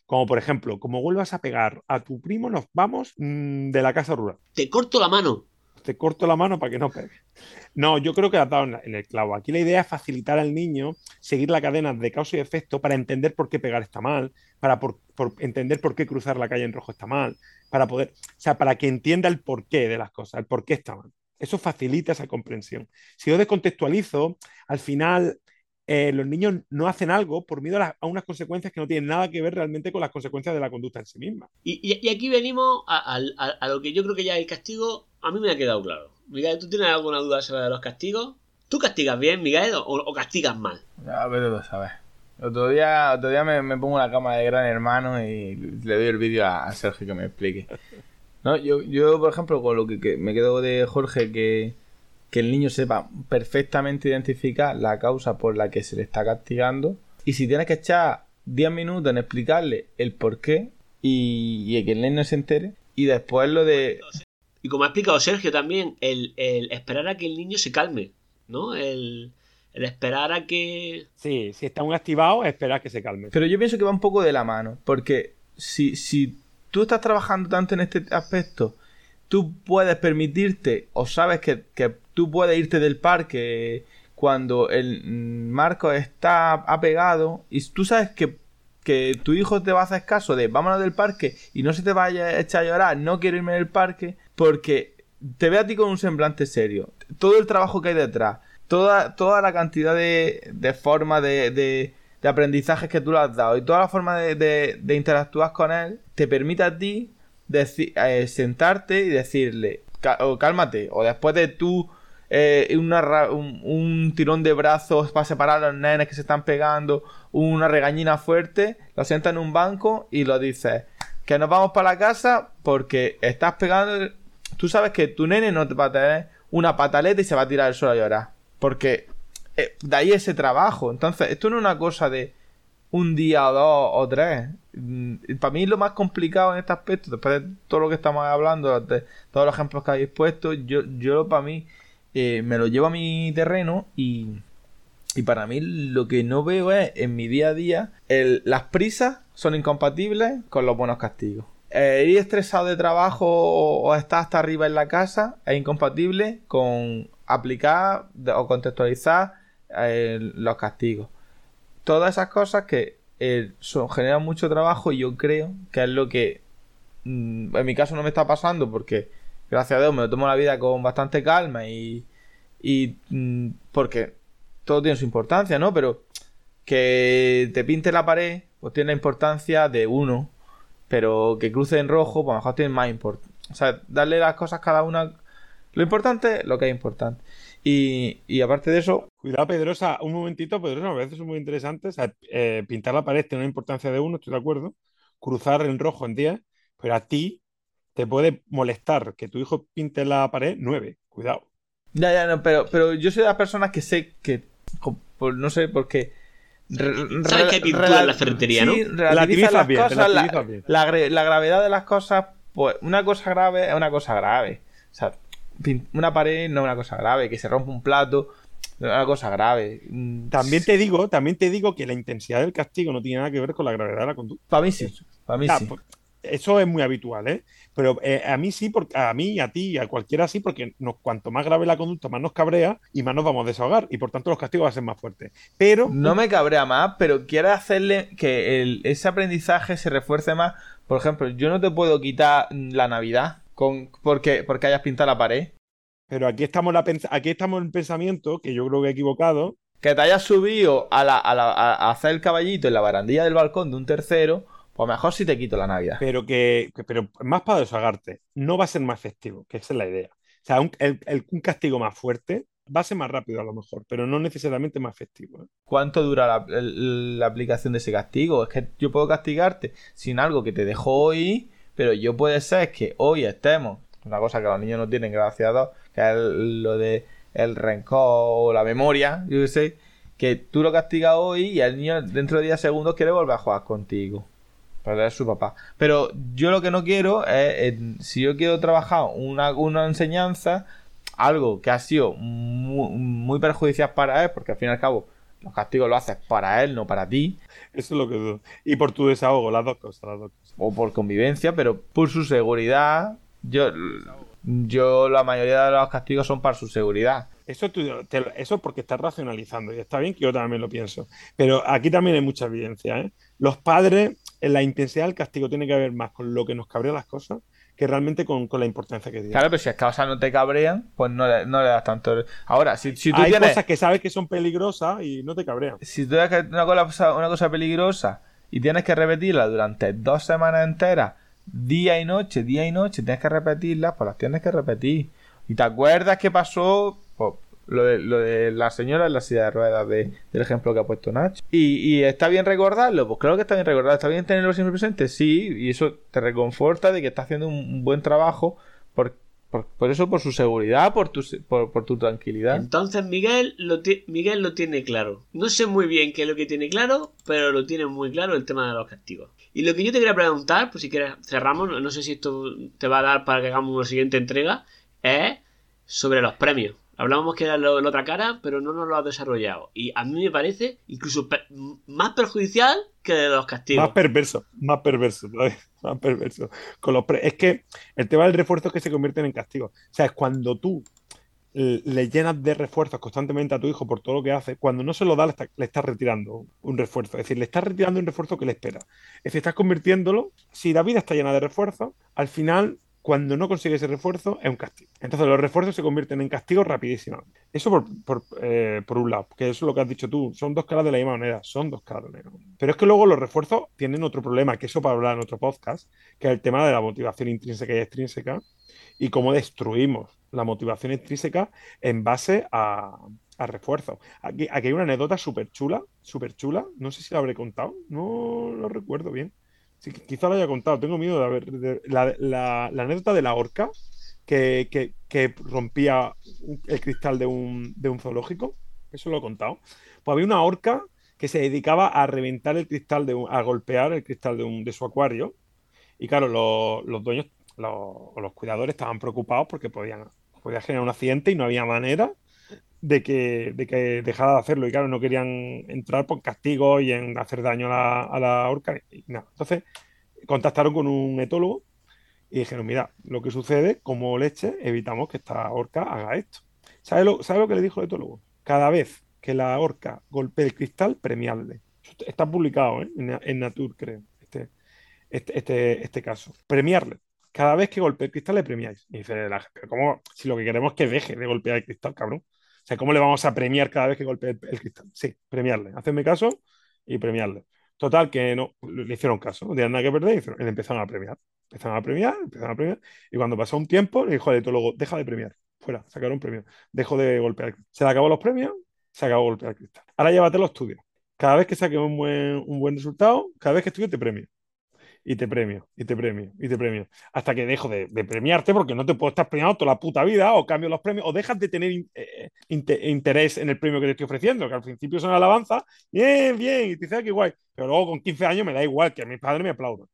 Como por ejemplo, como vuelvas a pegar a tu primo, nos vamos mm, de la casa rural. Te corto la mano. Te corto la mano para que no pegue. No, yo creo que has dado en, el clavo. Aquí la idea es facilitar al niño seguir la cadena de causa y efecto para entender por qué pegar está mal, para entender por qué cruzar la calle en rojo está mal, para poder, o sea, para que entienda el porqué de las cosas, el por qué está mal. Eso facilita esa comprensión. Si yo descontextualizo, al final eh, los niños no hacen algo por miedo a, las- a unas consecuencias que no tienen nada que ver realmente con las consecuencias de la conducta en sí misma. Y, y- y aquí venimos a, a- a- a lo que yo creo que ya el castigo a mí me ha quedado claro. Miguel, ¿tú tienes alguna duda sobre los castigos? ¿Tú castigas bien, Miguel, o, o castigas mal? A ver, lo sabes. Otro día, otro día me, me pongo una cama de gran hermano y le doy el vídeo a, a Sergio que me explique. No, yo, yo, por ejemplo, con lo que, que me quedo de Jorge, que, que el niño sepa perfectamente identificar la causa por la que se le está castigando. Y si tienes que echar 10 minutos en explicarle el por qué y, y que el niño se entere. Y después lo de. Y como ha explicado Sergio también, el, el esperar a que el niño se calme, ¿no? El, el esperar a que... Sí, si está muy activado, espera que se calme. Pero yo pienso que va un poco de la mano. Porque si, si tú estás trabajando tanto en este aspecto, tú puedes permitirte, o sabes que, que tú puedes irte del parque cuando el marco está apegado y tú sabes que, que tu hijo te va a hacer caso de vámonos del parque y no se te vaya a echar a llorar, no quiero irme del parque, porque te ve a ti con un semblante serio. Todo el trabajo que hay detrás, toda, toda la cantidad de, de formas de, de, aprendizajes que tú le has dado y toda la forma de, de- interactuar con él, te permite a ti eh, sentarte y decirle, "Cá- o cálmate, o después de tú eh, un, tirón de brazos para separar a los nenes que se están pegando, una regañina fuerte, lo sientas en un banco y lo dices, que nos vamos para la casa porque estás pegando, tú sabes que tu nene no te va a tener una pataleta y se va a tirar al suelo a llorar, porque eh, de ahí ese trabajo, entonces esto no es una cosa de un día o dos o tres. Para mí lo más complicado en este aspecto, después de todo lo que estamos hablando, de todos los ejemplos que habéis puesto, yo, yo para mí eh, me lo llevo a mi terreno y, y para mí lo que no veo es en mi día a día, las prisas son incompatibles con los buenos castigos. Eh, ir estresado de trabajo o, estar hasta arriba en la casa es incompatible con aplicar o contextualizar eh, los castigos todas esas cosas que generan mucho trabajo y yo creo que es lo que mm, en mi caso no me está pasando porque gracias a Dios me lo tomo la vida con bastante calma y, y mm, porque todo tiene su importancia, ¿no? Pero que te pinte la pared pues tiene la importancia de uno, pero que cruce en rojo pues a lo mejor tiene más importancia. O sea, darle las cosas cada una... Lo importante, lo que es importante. Y, y aparte de eso, Cuidado, Pedrosa, un momentito, Pedrosa, a veces es muy interesante. O sea, eh, pintar la pared tiene una importancia de uno, estoy de acuerdo. Cruzar en rojo en 10, pero a ti te puede molestar que tu hijo pinte la pared 9. Cuidado. Ya, ya, no, pero, pero yo soy de las personas que sé que, por- no sé, porque... re- ¿Sabes que hay pintura en la ferretería, no? sí, Relativizas relativizas las bien, cosas, la, relativizas bien. la gre- la gravedad de las cosas, pues una cosa grave es una cosa grave. O sea, una pared no es una cosa grave, que se rompa un plato, no es una cosa grave. Mm, También te digo, también te digo que la intensidad del castigo no tiene nada que ver con la gravedad de la conducta. Para mí sí, para mí sí. pues, Eso es muy habitual, ¿eh? Pero eh, a mí sí, porque a mí, a ti, a cualquiera sí, porque nos, cuanto más grave la conducta, más nos cabrea y más nos vamos a desahogar. Y por tanto los castigos van a ser más fuertes. Pero. No me cabrea más, pero quiero hacerle que el- ese aprendizaje se refuerce más. Por ejemplo, yo no te puedo quitar la Navidad con, porque, porque hayas pintado la pared. Pero aquí estamos, la, aquí estamos en el pensamiento, que yo creo que he equivocado, Que te hayas subido a, la, a, la- a hacer el caballito en la barandilla del balcón de un tercero, pues mejor si te quito la Navidad. pero que, que- pero más para desahogarte. No va a ser más efectivo, que esa es la idea. O sea, un, el- el- un castigo más fuerte va a ser más rápido a lo mejor, pero no necesariamente más efectivo. ¿eh? ¿Cuánto dura la, el- la aplicación de ese castigo? Es que yo puedo castigarte sin algo que te dejó hoy, pero yo puede ser que hoy estemos, una cosa que los niños no tienen, gracias a Dios, que es el- lo de el rencor o la memoria, yo qué sé, que tú lo castigas hoy y el niño dentro de 10 segundos quiere volver a jugar contigo. Es su papá. Pero yo lo que no quiero es, si yo quiero trabajar una, una enseñanza, algo que ha sido muy, muy perjudicial para él, porque al fin y al cabo los castigos lo haces para él, no para ti, Eso es lo que dudo. Y por tu desahogo, las dos cosas, las dos cosas. o por convivencia, pero por su seguridad, yo, yo la mayoría de los castigos son para su seguridad. Eso, tú- te eso porque estás racionalizando y está bien que yo también lo pienso. Pero aquí también hay mucha evidencia. ¿eh? Los padres, en la intensidad del castigo tiene que ver más con lo que nos cabrea las cosas que realmente con, con la importancia que tiene. Claro, pero si las cosas no te cabrean, pues no le, no le das tanto. Ahora, si, si tú hay tienes. cosas que sabes que son peligrosas y no te cabrean. Si tú que una cosa, una cosa peligrosa y tienes que repetirla durante dos semanas enteras, día y noche, día y noche, tienes que repetirlas, pues las tienes que repetir. ¿Y te acuerdas qué pasó? Lo, de, lo de la señora en la silla de ruedas de- del ejemplo que ha puesto Nacho. ¿Y, está bien recordarlo? Pues claro que está bien recordarlo. ¿Está bien tenerlo siempre presente? Sí, y eso te reconforta de que está haciendo un, buen trabajo por, por, eso, por su seguridad, por tu, por, tu tranquilidad. Entonces Miguel lo, Miguel lo tiene claro. No sé muy bien qué es lo que tiene claro, pero lo tiene muy claro el tema de los castigos. Y lo que yo te quería preguntar, pues si quieres cerramos, no sé si esto te va a dar para que hagamos una siguiente entrega, es sobre los premios. Hablábamos que era lo- la otra cara, pero no nos lo has desarrollado. Y a mí me parece incluso más perjudicial que de los castigos. Más perverso, más perverso, más perverso. Es que el tema del refuerzo es que se convierten en castigos. O sea, es cuando tú le llenas de refuerzos constantemente a tu hijo por todo lo que hace, cuando no se lo da, le, está- estás retirando un refuerzo. Es decir, le estás retirando un refuerzo que le espera. Es decir, estás convirtiéndolo, si la vida está llena de refuerzos, al final, cuando no consigue ese refuerzo, es un castigo. Entonces, los refuerzos se convierten en castigos rapidísimamente. Eso por, por, eh, por un lado, que eso es lo que has dicho tú, son dos caras de la misma moneda, son dos caras de la misma moneda. Pero es que luego los refuerzos tienen otro problema, que eso para hablar en otro podcast, que es el tema de la motivación intrínseca y extrínseca, y cómo destruimos la motivación intrínseca en base a, a refuerzos. Aquí, aquí hay una anécdota súper chula, súper chula, no sé si la habré contado, no lo recuerdo bien. Sí, quizá la haya contado, tengo miedo de haber... la, anécdota de la orca que, que- rompía el cristal de un, de un zoológico, eso lo he contado. Pues había una orca que se dedicaba a reventar el cristal, de un- a golpear el cristal de, un, de su acuario. Y claro, los, los dueños los, los cuidadores estaban preocupados porque podían, podía generar un accidente y no había manera de que, de que dejara de hacerlo. Y claro, no querían entrar por castigo y en hacer daño a la, a la orca. Y nada. Entonces, contactaron con un etólogo y dijeron, mira, lo que sucede, como leche, evitamos que esta orca haga esto. ¿Sabe lo, sabe lo que le dijo el etólogo? Cada vez que la orca golpee el cristal, premiarle. Está publicado ¿eh? en, en Nature, creo, este, este, este, este caso. Premiarle. Cada vez que golpee el cristal le premiáis. Y dice la ¿cómo? Si lo que queremos es que deje de golpear el cristal, cabrón. Sea, ¿cómo le vamos a premiar cada vez que golpee el, cristal? Sí, premiarle. Hacedme caso y premiarle. Total, que no, le hicieron caso, no tenían nada que perder y le empezaron a premiar. Empezaron a premiar, empezaron a premiar. Y cuando pasó un tiempo, le dijo al etólogo, deja de premiar. Fuera, sacaron un premio. Dejo de golpear. Se le acabó los premios, se acabó golpear el cristal. Ahora llévatelo a estudio. Cada vez que saques un buen, un buen resultado, cada vez que estudies te premio. Y te premio, y te premio, y te premio. Hasta que dejo de, premiarte porque no te puedo estar premiando toda la puta vida, o cambio los premios, o dejas de tener eh, inte- interés en el premio que te estoy ofreciendo, que al principio son alabanza, bien, bien, y te dice, "Ah, qué guay. Pero luego con 15 años me da igual que mis padres me aplaudan.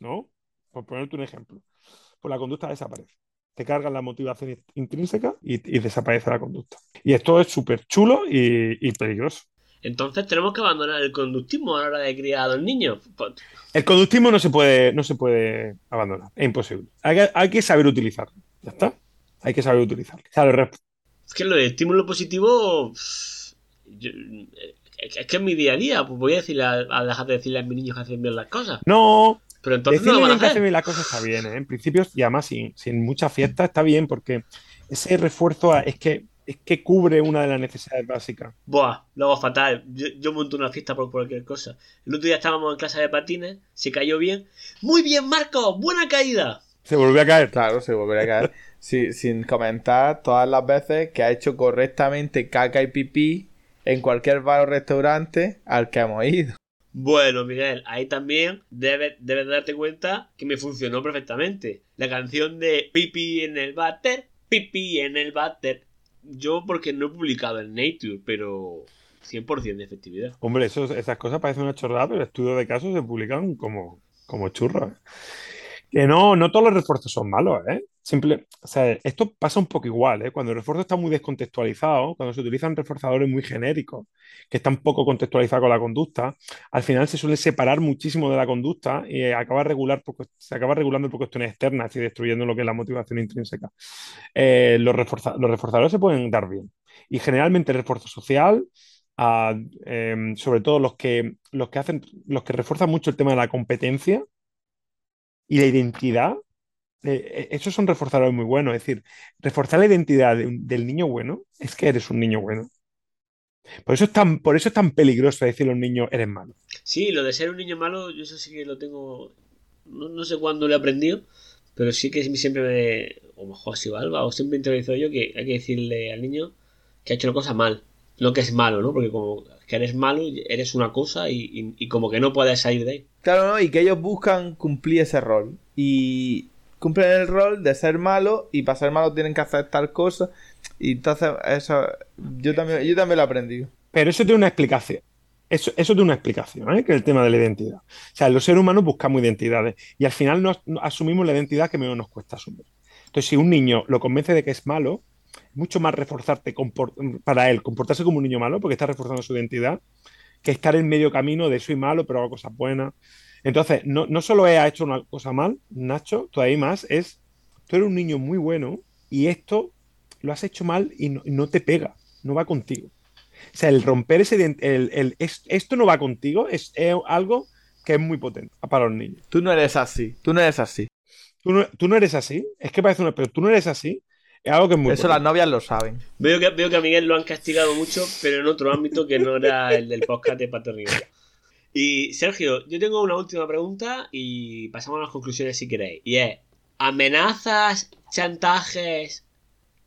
¿No? Por ponerte un ejemplo. Pues la conducta desaparece. Te cargan la motivación in- intrínseca y, y desaparece la conducta. Y esto es súper chulo y, y peligroso. Entonces tenemos que abandonar el conductismo a la hora de criar a los niños. Pues, El conductismo no se puede, no se puede abandonar, es imposible. Hay que, hay que saber utilizarlo. Ya está. Hay que saber utilizarlo. Es que lo de estímulo positivo. yo- es que es mi día a día. Pues voy a decirle a, a dejar de decirle a mis niños que hacen bien las cosas. No, Pero entonces no Decirle lo van a que hace hacer. bien las cosas está bien, ¿eh? En principio, y además sin, sin mucha fiesta está bien, porque ese refuerzo a- es que, es que cubre una de las necesidades básicas. Buah, lo hago fatal. Yo, yo monto una fiesta por cualquier cosa. El otro día estábamos en clase de patines, se cayó bien. Muy bien, Marco, buena caída. Se volvió a caer. Claro, se volverá a caer. Sí, sin comentar todas las veces que ha hecho correctamente caca y pipí en cualquier bar o restaurante al que hemos ido. Bueno, Miguel, ahí también debes, debes darte cuenta que me funcionó perfectamente. La canción de Pipi en el váter, Pipi en el váter. Yo porque no he publicado en Nature, pero 100% de efectividad. Hombre, eso, esas cosas parecen una chorrada, pero estudios de casos se publican como, como churros. ¿Eh? Que no, no todos los refuerzos son malos, ¿eh? Simple, o sea, esto pasa un poco igual, ¿eh? Cuando el refuerzo está muy descontextualizado, cuando se utilizan reforzadores muy genéricos, que están poco contextualizados con la conducta, al final se suele separar muchísimo de la conducta y eh, acaba regular se acaba regulando por cuestiones externas y destruyendo lo que es la motivación intrínseca. Eh, los, reforza- los reforzadores se pueden dar bien. Y generalmente el refuerzo social a, em, sobre todo los que, los que hacen, los que refuerzan mucho el tema de la competencia y la identidad, eh, eh, esos son reforzadores muy buenos. Es decir, reforzar la identidad del niño bueno es que eres un niño bueno. Por eso es tan, por eso es tan peligroso decirle a un niño, eres malo. Sí, lo de ser un niño malo, yo eso sí que lo tengo. No, sé cuándo lo he aprendido, pero sí que siempre me. O mejor ha sido Alba, o siempre he interiorizado yo que hay que decirle al niño que ha hecho una cosa mal. No que es malo, ¿no? Porque como que eres malo, eres una cosa y, y- y como que no puedes salir de ahí. Claro, ¿no? Y que ellos buscan cumplir ese rol. Y cumplen el rol de ser malo y para ser malo tienen que hacer tal cosa. Y entonces eso yo también, yo también lo he aprendido. Pero eso tiene una explicación. Eso, eso tiene una explicación, ¿eh? que es el tema de la identidad. O sea, los seres humanos buscamos identidades y al final nos, nos asumimos la identidad que menos nos cuesta asumir. Entonces, si un niño lo convence de que es malo, mucho más reforzarte para él, comportarse como un niño malo, porque está reforzando su identidad, que estar en medio camino de soy malo, pero hago cosas buenas. Entonces, no, no solo he hecho una cosa mal, Nacho, todavía más, es tú eres un niño muy bueno y esto lo has hecho mal y no, no te pega, no va contigo. O sea, el romper ese el, el- es- esto no va contigo es, es algo que es muy potente para los niños. Tú no eres así, tú no eres así. Tú no, tú no eres así, es que parece una, pero tú no eres así, es algo que es muy Eso las novias lo saben. Veo que, veo que a Miguel lo han castigado mucho, pero en otro ámbito que no era el del podcast de Pato Rivera. Y Sergio, yo tengo una última pregunta y pasamos a las conclusiones si queréis. Y es, ¿amenazas, chantajes,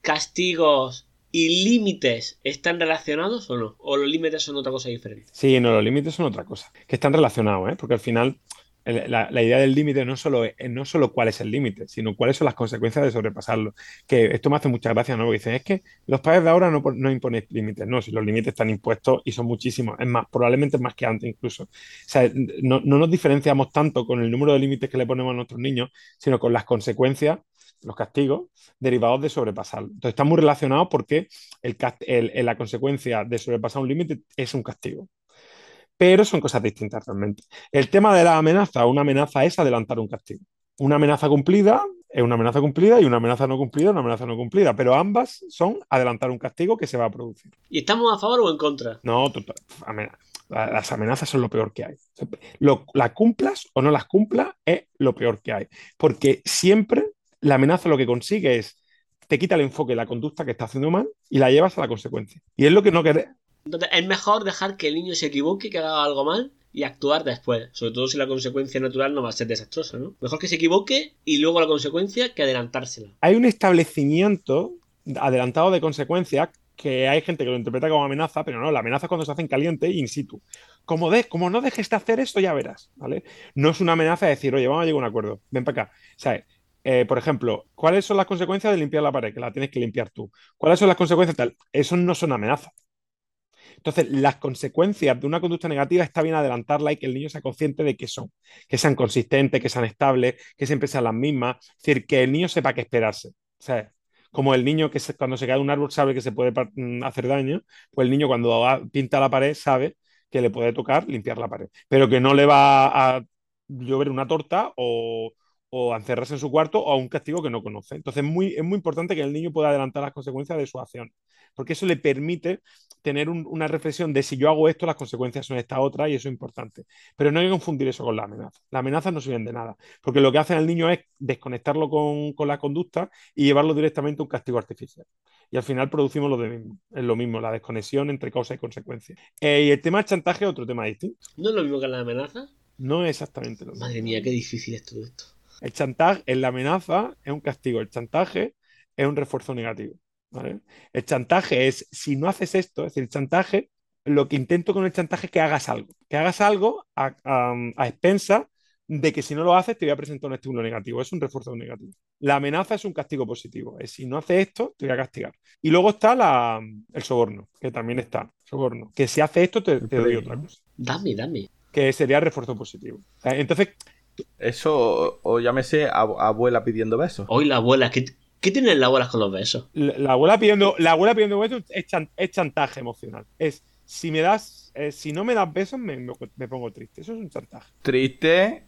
castigos y límites están relacionados o no? ¿O los límites son otra cosa diferente? Sí, no, los límites son otra cosa, que están relacionados, ¿eh? Porque al final la, idea del límite no solo no solo cuál es el límite, sino cuáles son las consecuencias de sobrepasarlo. Que esto me hace mucha gracia, ¿no? Porque dicen, es que los padres de ahora no, no imponen límites, no, si los límites están impuestos y son muchísimos, es más, probablemente más que antes incluso. O sea, no, no nos diferenciamos tanto con el número de límites que le ponemos a nuestros niños, sino con las consecuencias, los castigos derivados de sobrepasarlo. Entonces está muy relacionado porque el- el- la consecuencia de sobrepasar un límite es un castigo pero son cosas distintas realmente. El tema de la amenaza, una amenaza es adelantar un castigo. Una amenaza cumplida es una amenaza cumplida y una amenaza no cumplida es una amenaza no cumplida, pero ambas son adelantar un castigo que se va a producir. ¿Y estamos a favor o en contra? No, total, las amenazas son lo peor que hay. Lo, la cumplas o no las cumplas es lo peor que hay, porque siempre la amenaza lo que consigue es te quita el enfoque de la conducta que está haciendo mal y la llevas a la consecuencia. Y es lo que no querés. Entonces, es mejor dejar que el niño se equivoque, que haga algo mal y actuar después. Sobre todo si la consecuencia natural no va a ser desastrosa, ¿no? Mejor que se equivoque y luego la consecuencia que adelantársela. hay un establecimiento adelantado de consecuencias que hay gente que lo interpreta como amenaza, pero no, la amenaza es cuando se hace en caliente in situ. Como, de, como no dejes de hacer esto, ya verás, ¿vale? No es una amenaza de decir, oye, vamos a llegar a un acuerdo, ven para acá. Sea, eh, por ejemplo, ¿cuáles son las consecuencias de limpiar la pared? Que la tienes que limpiar tú. ¿Cuáles son las consecuencias tal? Eso no son amenazas. Entonces, las consecuencias de una conducta negativa está bien adelantarla y que el niño sea consciente de que son, que sean consistentes, que sean estables, que siempre sean las mismas. Es decir, que el niño sepa qué esperarse. O sea, Como el niño que cuando se cae de un árbol sabe que se puede mm, hacer daño, pues el niño cuando pinta la pared sabe que le puede tocar limpiar la pared, pero que no le va a llover una torta o, o a encerrarse en su cuarto o a un castigo que no conoce. Entonces es muy importante que el niño pueda adelantar las consecuencias de su acción, porque eso le permite tener un- una reflexión de si yo hago esto, las consecuencias son esta otra y eso es importante. Pero no hay que confundir eso con la amenaza. Las amenazas no sirven de nada, porque lo que hace al niño es desconectarlo con, con la conducta y llevarlo directamente a un castigo artificial. Y al final producimos lo de mismo. Es lo mismo, la desconexión entre causa y consecuencia. Eh, y el tema del chantaje es otro tema distinto. ¿No es lo mismo que la amenaza? No es exactamente lo mismo. Madre mía, qué difícil es todo esto. El chantaje, en la amenaza, es un castigo. El chantaje es un refuerzo negativo. ¿Vale? El chantaje es, si no haces esto, es decir, el chantaje, lo que intento con el chantaje es que hagas algo. Que hagas algo a, a, a expensa de que si no lo haces te voy a presentar un estímulo negativo. Es un refuerzo negativo. La amenaza es un castigo positivo. Es si no haces esto, te voy a castigar. Y luego está la, el soborno, que también está. Soborno. Que si haces esto, te, te doy otra cosa. Dame, dame. Que sería refuerzo positivo. Entonces, Eso, o, llámese ab- abuela pidiendo besos. Hoy la abuela, ¿qué, qué tienen las abuelas con los besos? La, la abuela pidiendo, la abuela pidiendo besos es, chan- es chantaje emocional. Es si me das, eh, si no me das besos, me, me- me pongo triste. Eso es un chantaje. Triste.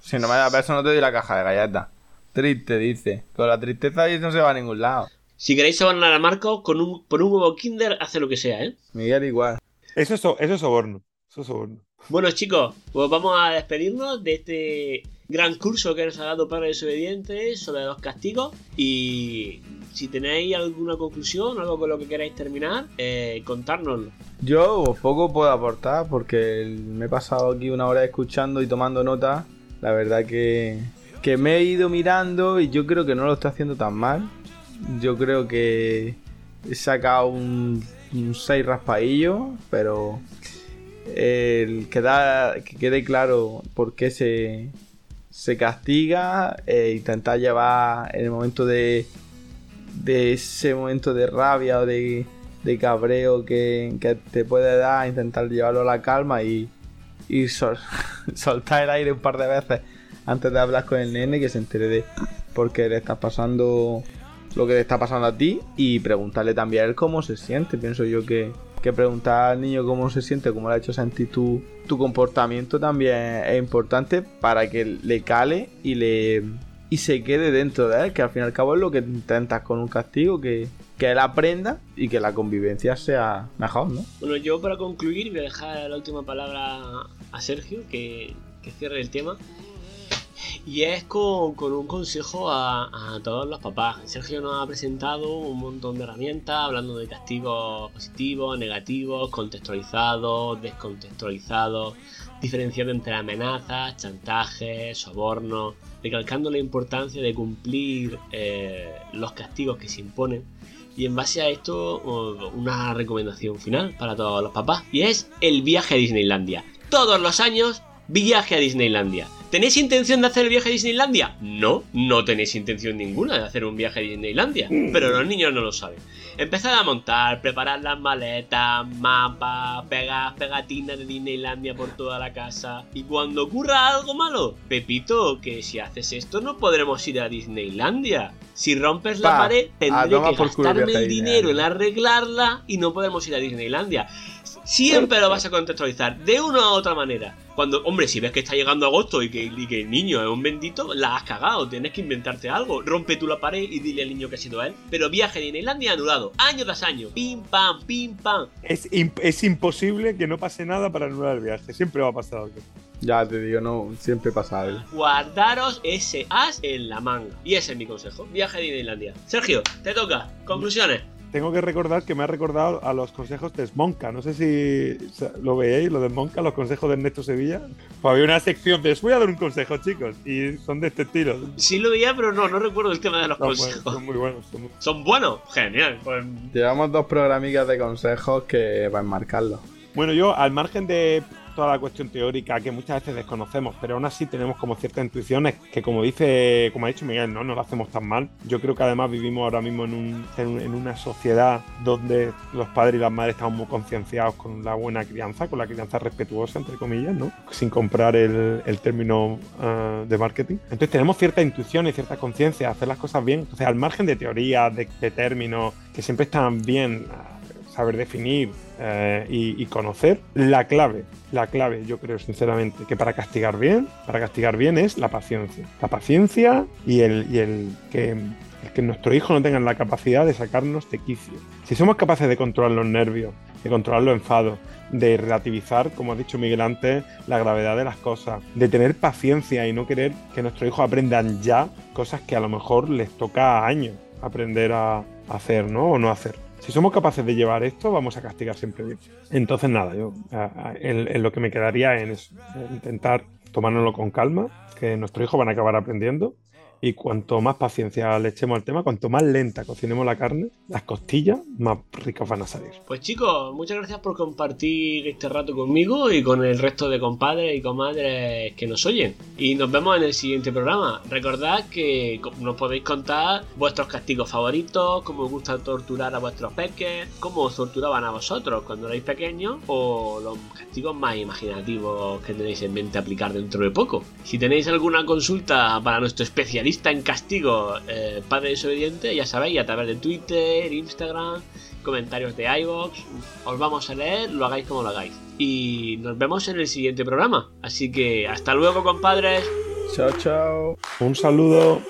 Si no me das besos, no te doy la caja de galletas. Triste, dice. Con la tristeza ahí no se va a ningún lado. Si queréis sobornar a Marco con un, por un huevo Kinder, hace lo que sea, ¿eh? Miguel igual. Eso es, so- eso es soborno. Eso es soborno. Bueno, chicos, pues vamos a despedirnos de este gran curso que nos ha dado Padre Desobediente sobre los castigos. Y si tenéis alguna conclusión, algo con lo que queráis terminar, eh, contárnoslo. Yo poco puedo aportar porque me he pasado aquí una hora escuchando y tomando notas. La verdad que, que me he ido mirando y yo creo que no lo estoy haciendo tan mal. Yo creo que he sacado un, 6 raspaillos, pero el que quede claro por qué se, se castiga e intentar llevar en el momento de, de ese momento de rabia o de, de cabreo que, que te puede dar, intentar llevarlo a la calma y, y sol- soltar el aire un par de veces antes de hablar con el nene que se entere de por qué le está pasando lo que le está pasando a ti y preguntarle también a él cómo se siente. Pienso yo que, que preguntar al niño cómo se siente, cómo le ha hecho sentir tu, tu comportamiento también es importante para que le cale y le y se quede dentro de él, que al fin y al cabo es lo que intentas con un castigo, que, que él aprenda y que la convivencia sea mejor, ¿no? Bueno, yo para concluir voy a dejar la última palabra a Sergio, que, que cierre el tema. Y es con, un consejo a, todos los papás. Sergio nos ha presentado un montón de herramientas, hablando de castigos positivos, negativos, contextualizados, descontextualizados, diferenciando entre amenazas, chantajes, sobornos, recalcando la importancia de cumplir eh, los castigos que se imponen. Y en base a esto, una recomendación final para todos los papás. Y es el viaje a Disneylandia. Todos los años, viaje a Disneylandia. ¿Tenéis intención de hacer el viaje a Disneylandia? No, no tenéis intención ninguna de hacer un viaje a Disneylandia. Pero los niños no lo saben. Empezad a montar, preparar las maletas, mapas, pegar pegatinas de Disneylandia por toda la casa. Y cuando ocurra algo malo, Pepito, que si haces esto no podremos ir a Disneylandia. Si rompes la Pa, pared, tendré que gastarme el dinero en arreglarla y no podemos ir a Disneylandia. Siempre lo vas a contextualizar de una u otra manera. Cuando, hombre, si ves que está llegando agosto y que, y que el niño es un bendito, la has cagado. Tienes que inventarte algo. Rompe tú la pared y dile al niño que ha sido él. Pero viaje a Disneylandia anulado, año tras año. Pim pam, pim pam. Es, imp- es imposible que no pase nada para anular el viaje. Siempre va a pasar algo. Ya te digo, no, siempre pasa algo. Guardaros ese as en la manga. Y ese es mi consejo. Viaje a Disneylandia. Sergio, te toca. Conclusiones. Tengo que recordar que me ha recordado a los consejos de Smonka. No sé si lo veis, lo de Smonka, los consejos de Ernesto Sevilla. Pues había una sección de os voy a dar un consejo, chicos. Y son de este estilo. Sí lo veía, pero no, no recuerdo el tema de los buenos, consejos. son muy buenos. son muy- ¿Son buenos? Genial. Pues Llevamos dos programicas de consejos que van a marcarlo. Bueno, yo, al margen de toda la cuestión teórica que muchas veces desconocemos, pero aún así tenemos como ciertas intuiciones que como dice, como ha dicho Miguel, no, no lo hacemos tan mal. Yo creo que además vivimos ahora mismo en, un, en, una sociedad donde los padres y las madres estamos muy concienciados con la buena crianza, con la crianza respetuosa, entre comillas, ¿no? Sin comprar el, el término uh, de marketing. Entonces tenemos cierta intuición y cierta conciencia de hacer las cosas bien. Entonces, al margen de teorías, de, de términos que siempre están bien saber definir eh, y, conocer la clave. La clave, yo creo sinceramente, que para castigar bien, para castigar bien es la paciencia. La paciencia y el, y el que que nuestro hijo no tenga la capacidad de sacarnos de quicio. Si somos capaces de controlar los nervios, de controlar los enfados, de relativizar, como ha dicho Miguel antes, la gravedad de las cosas, de tener paciencia y no querer que nuestros hijos aprendan ya cosas que a lo mejor les toca años aprender a hacer, ¿no? O no hacer. Si somos capaces de llevar esto, vamos a castigar siempre bien. Entonces, nada, yo en, lo que me quedaría es intentar tomárnoslo con calma, que nuestros hijos van a acabar aprendiendo y cuanto más paciencia le echemos al tema, cuanto más lenta cocinemos la carne, las costillas más ricas van a salir. Pues chicos, muchas gracias por compartir este rato conmigo y con el resto de compadres y comadres que nos oyen. Y nos vemos en el siguiente programa. Recordad que nos podéis contar vuestros castigos favoritos, cómo os gusta torturar a vuestros peques, cómo os torturaban a vosotros cuando erais pequeños o los castigos más imaginativos que tenéis en mente aplicar dentro de poco. Si tenéis alguna consulta para nuestro especialista, lista en castigo eh, Padre Desobediente, ya sabéis, a través de Twitter, Instagram, comentarios de iVoox, os vamos a leer, lo hagáis como lo hagáis. Y nos vemos en el siguiente programa. Así que hasta luego, compadres. Chao, chao. Un saludo.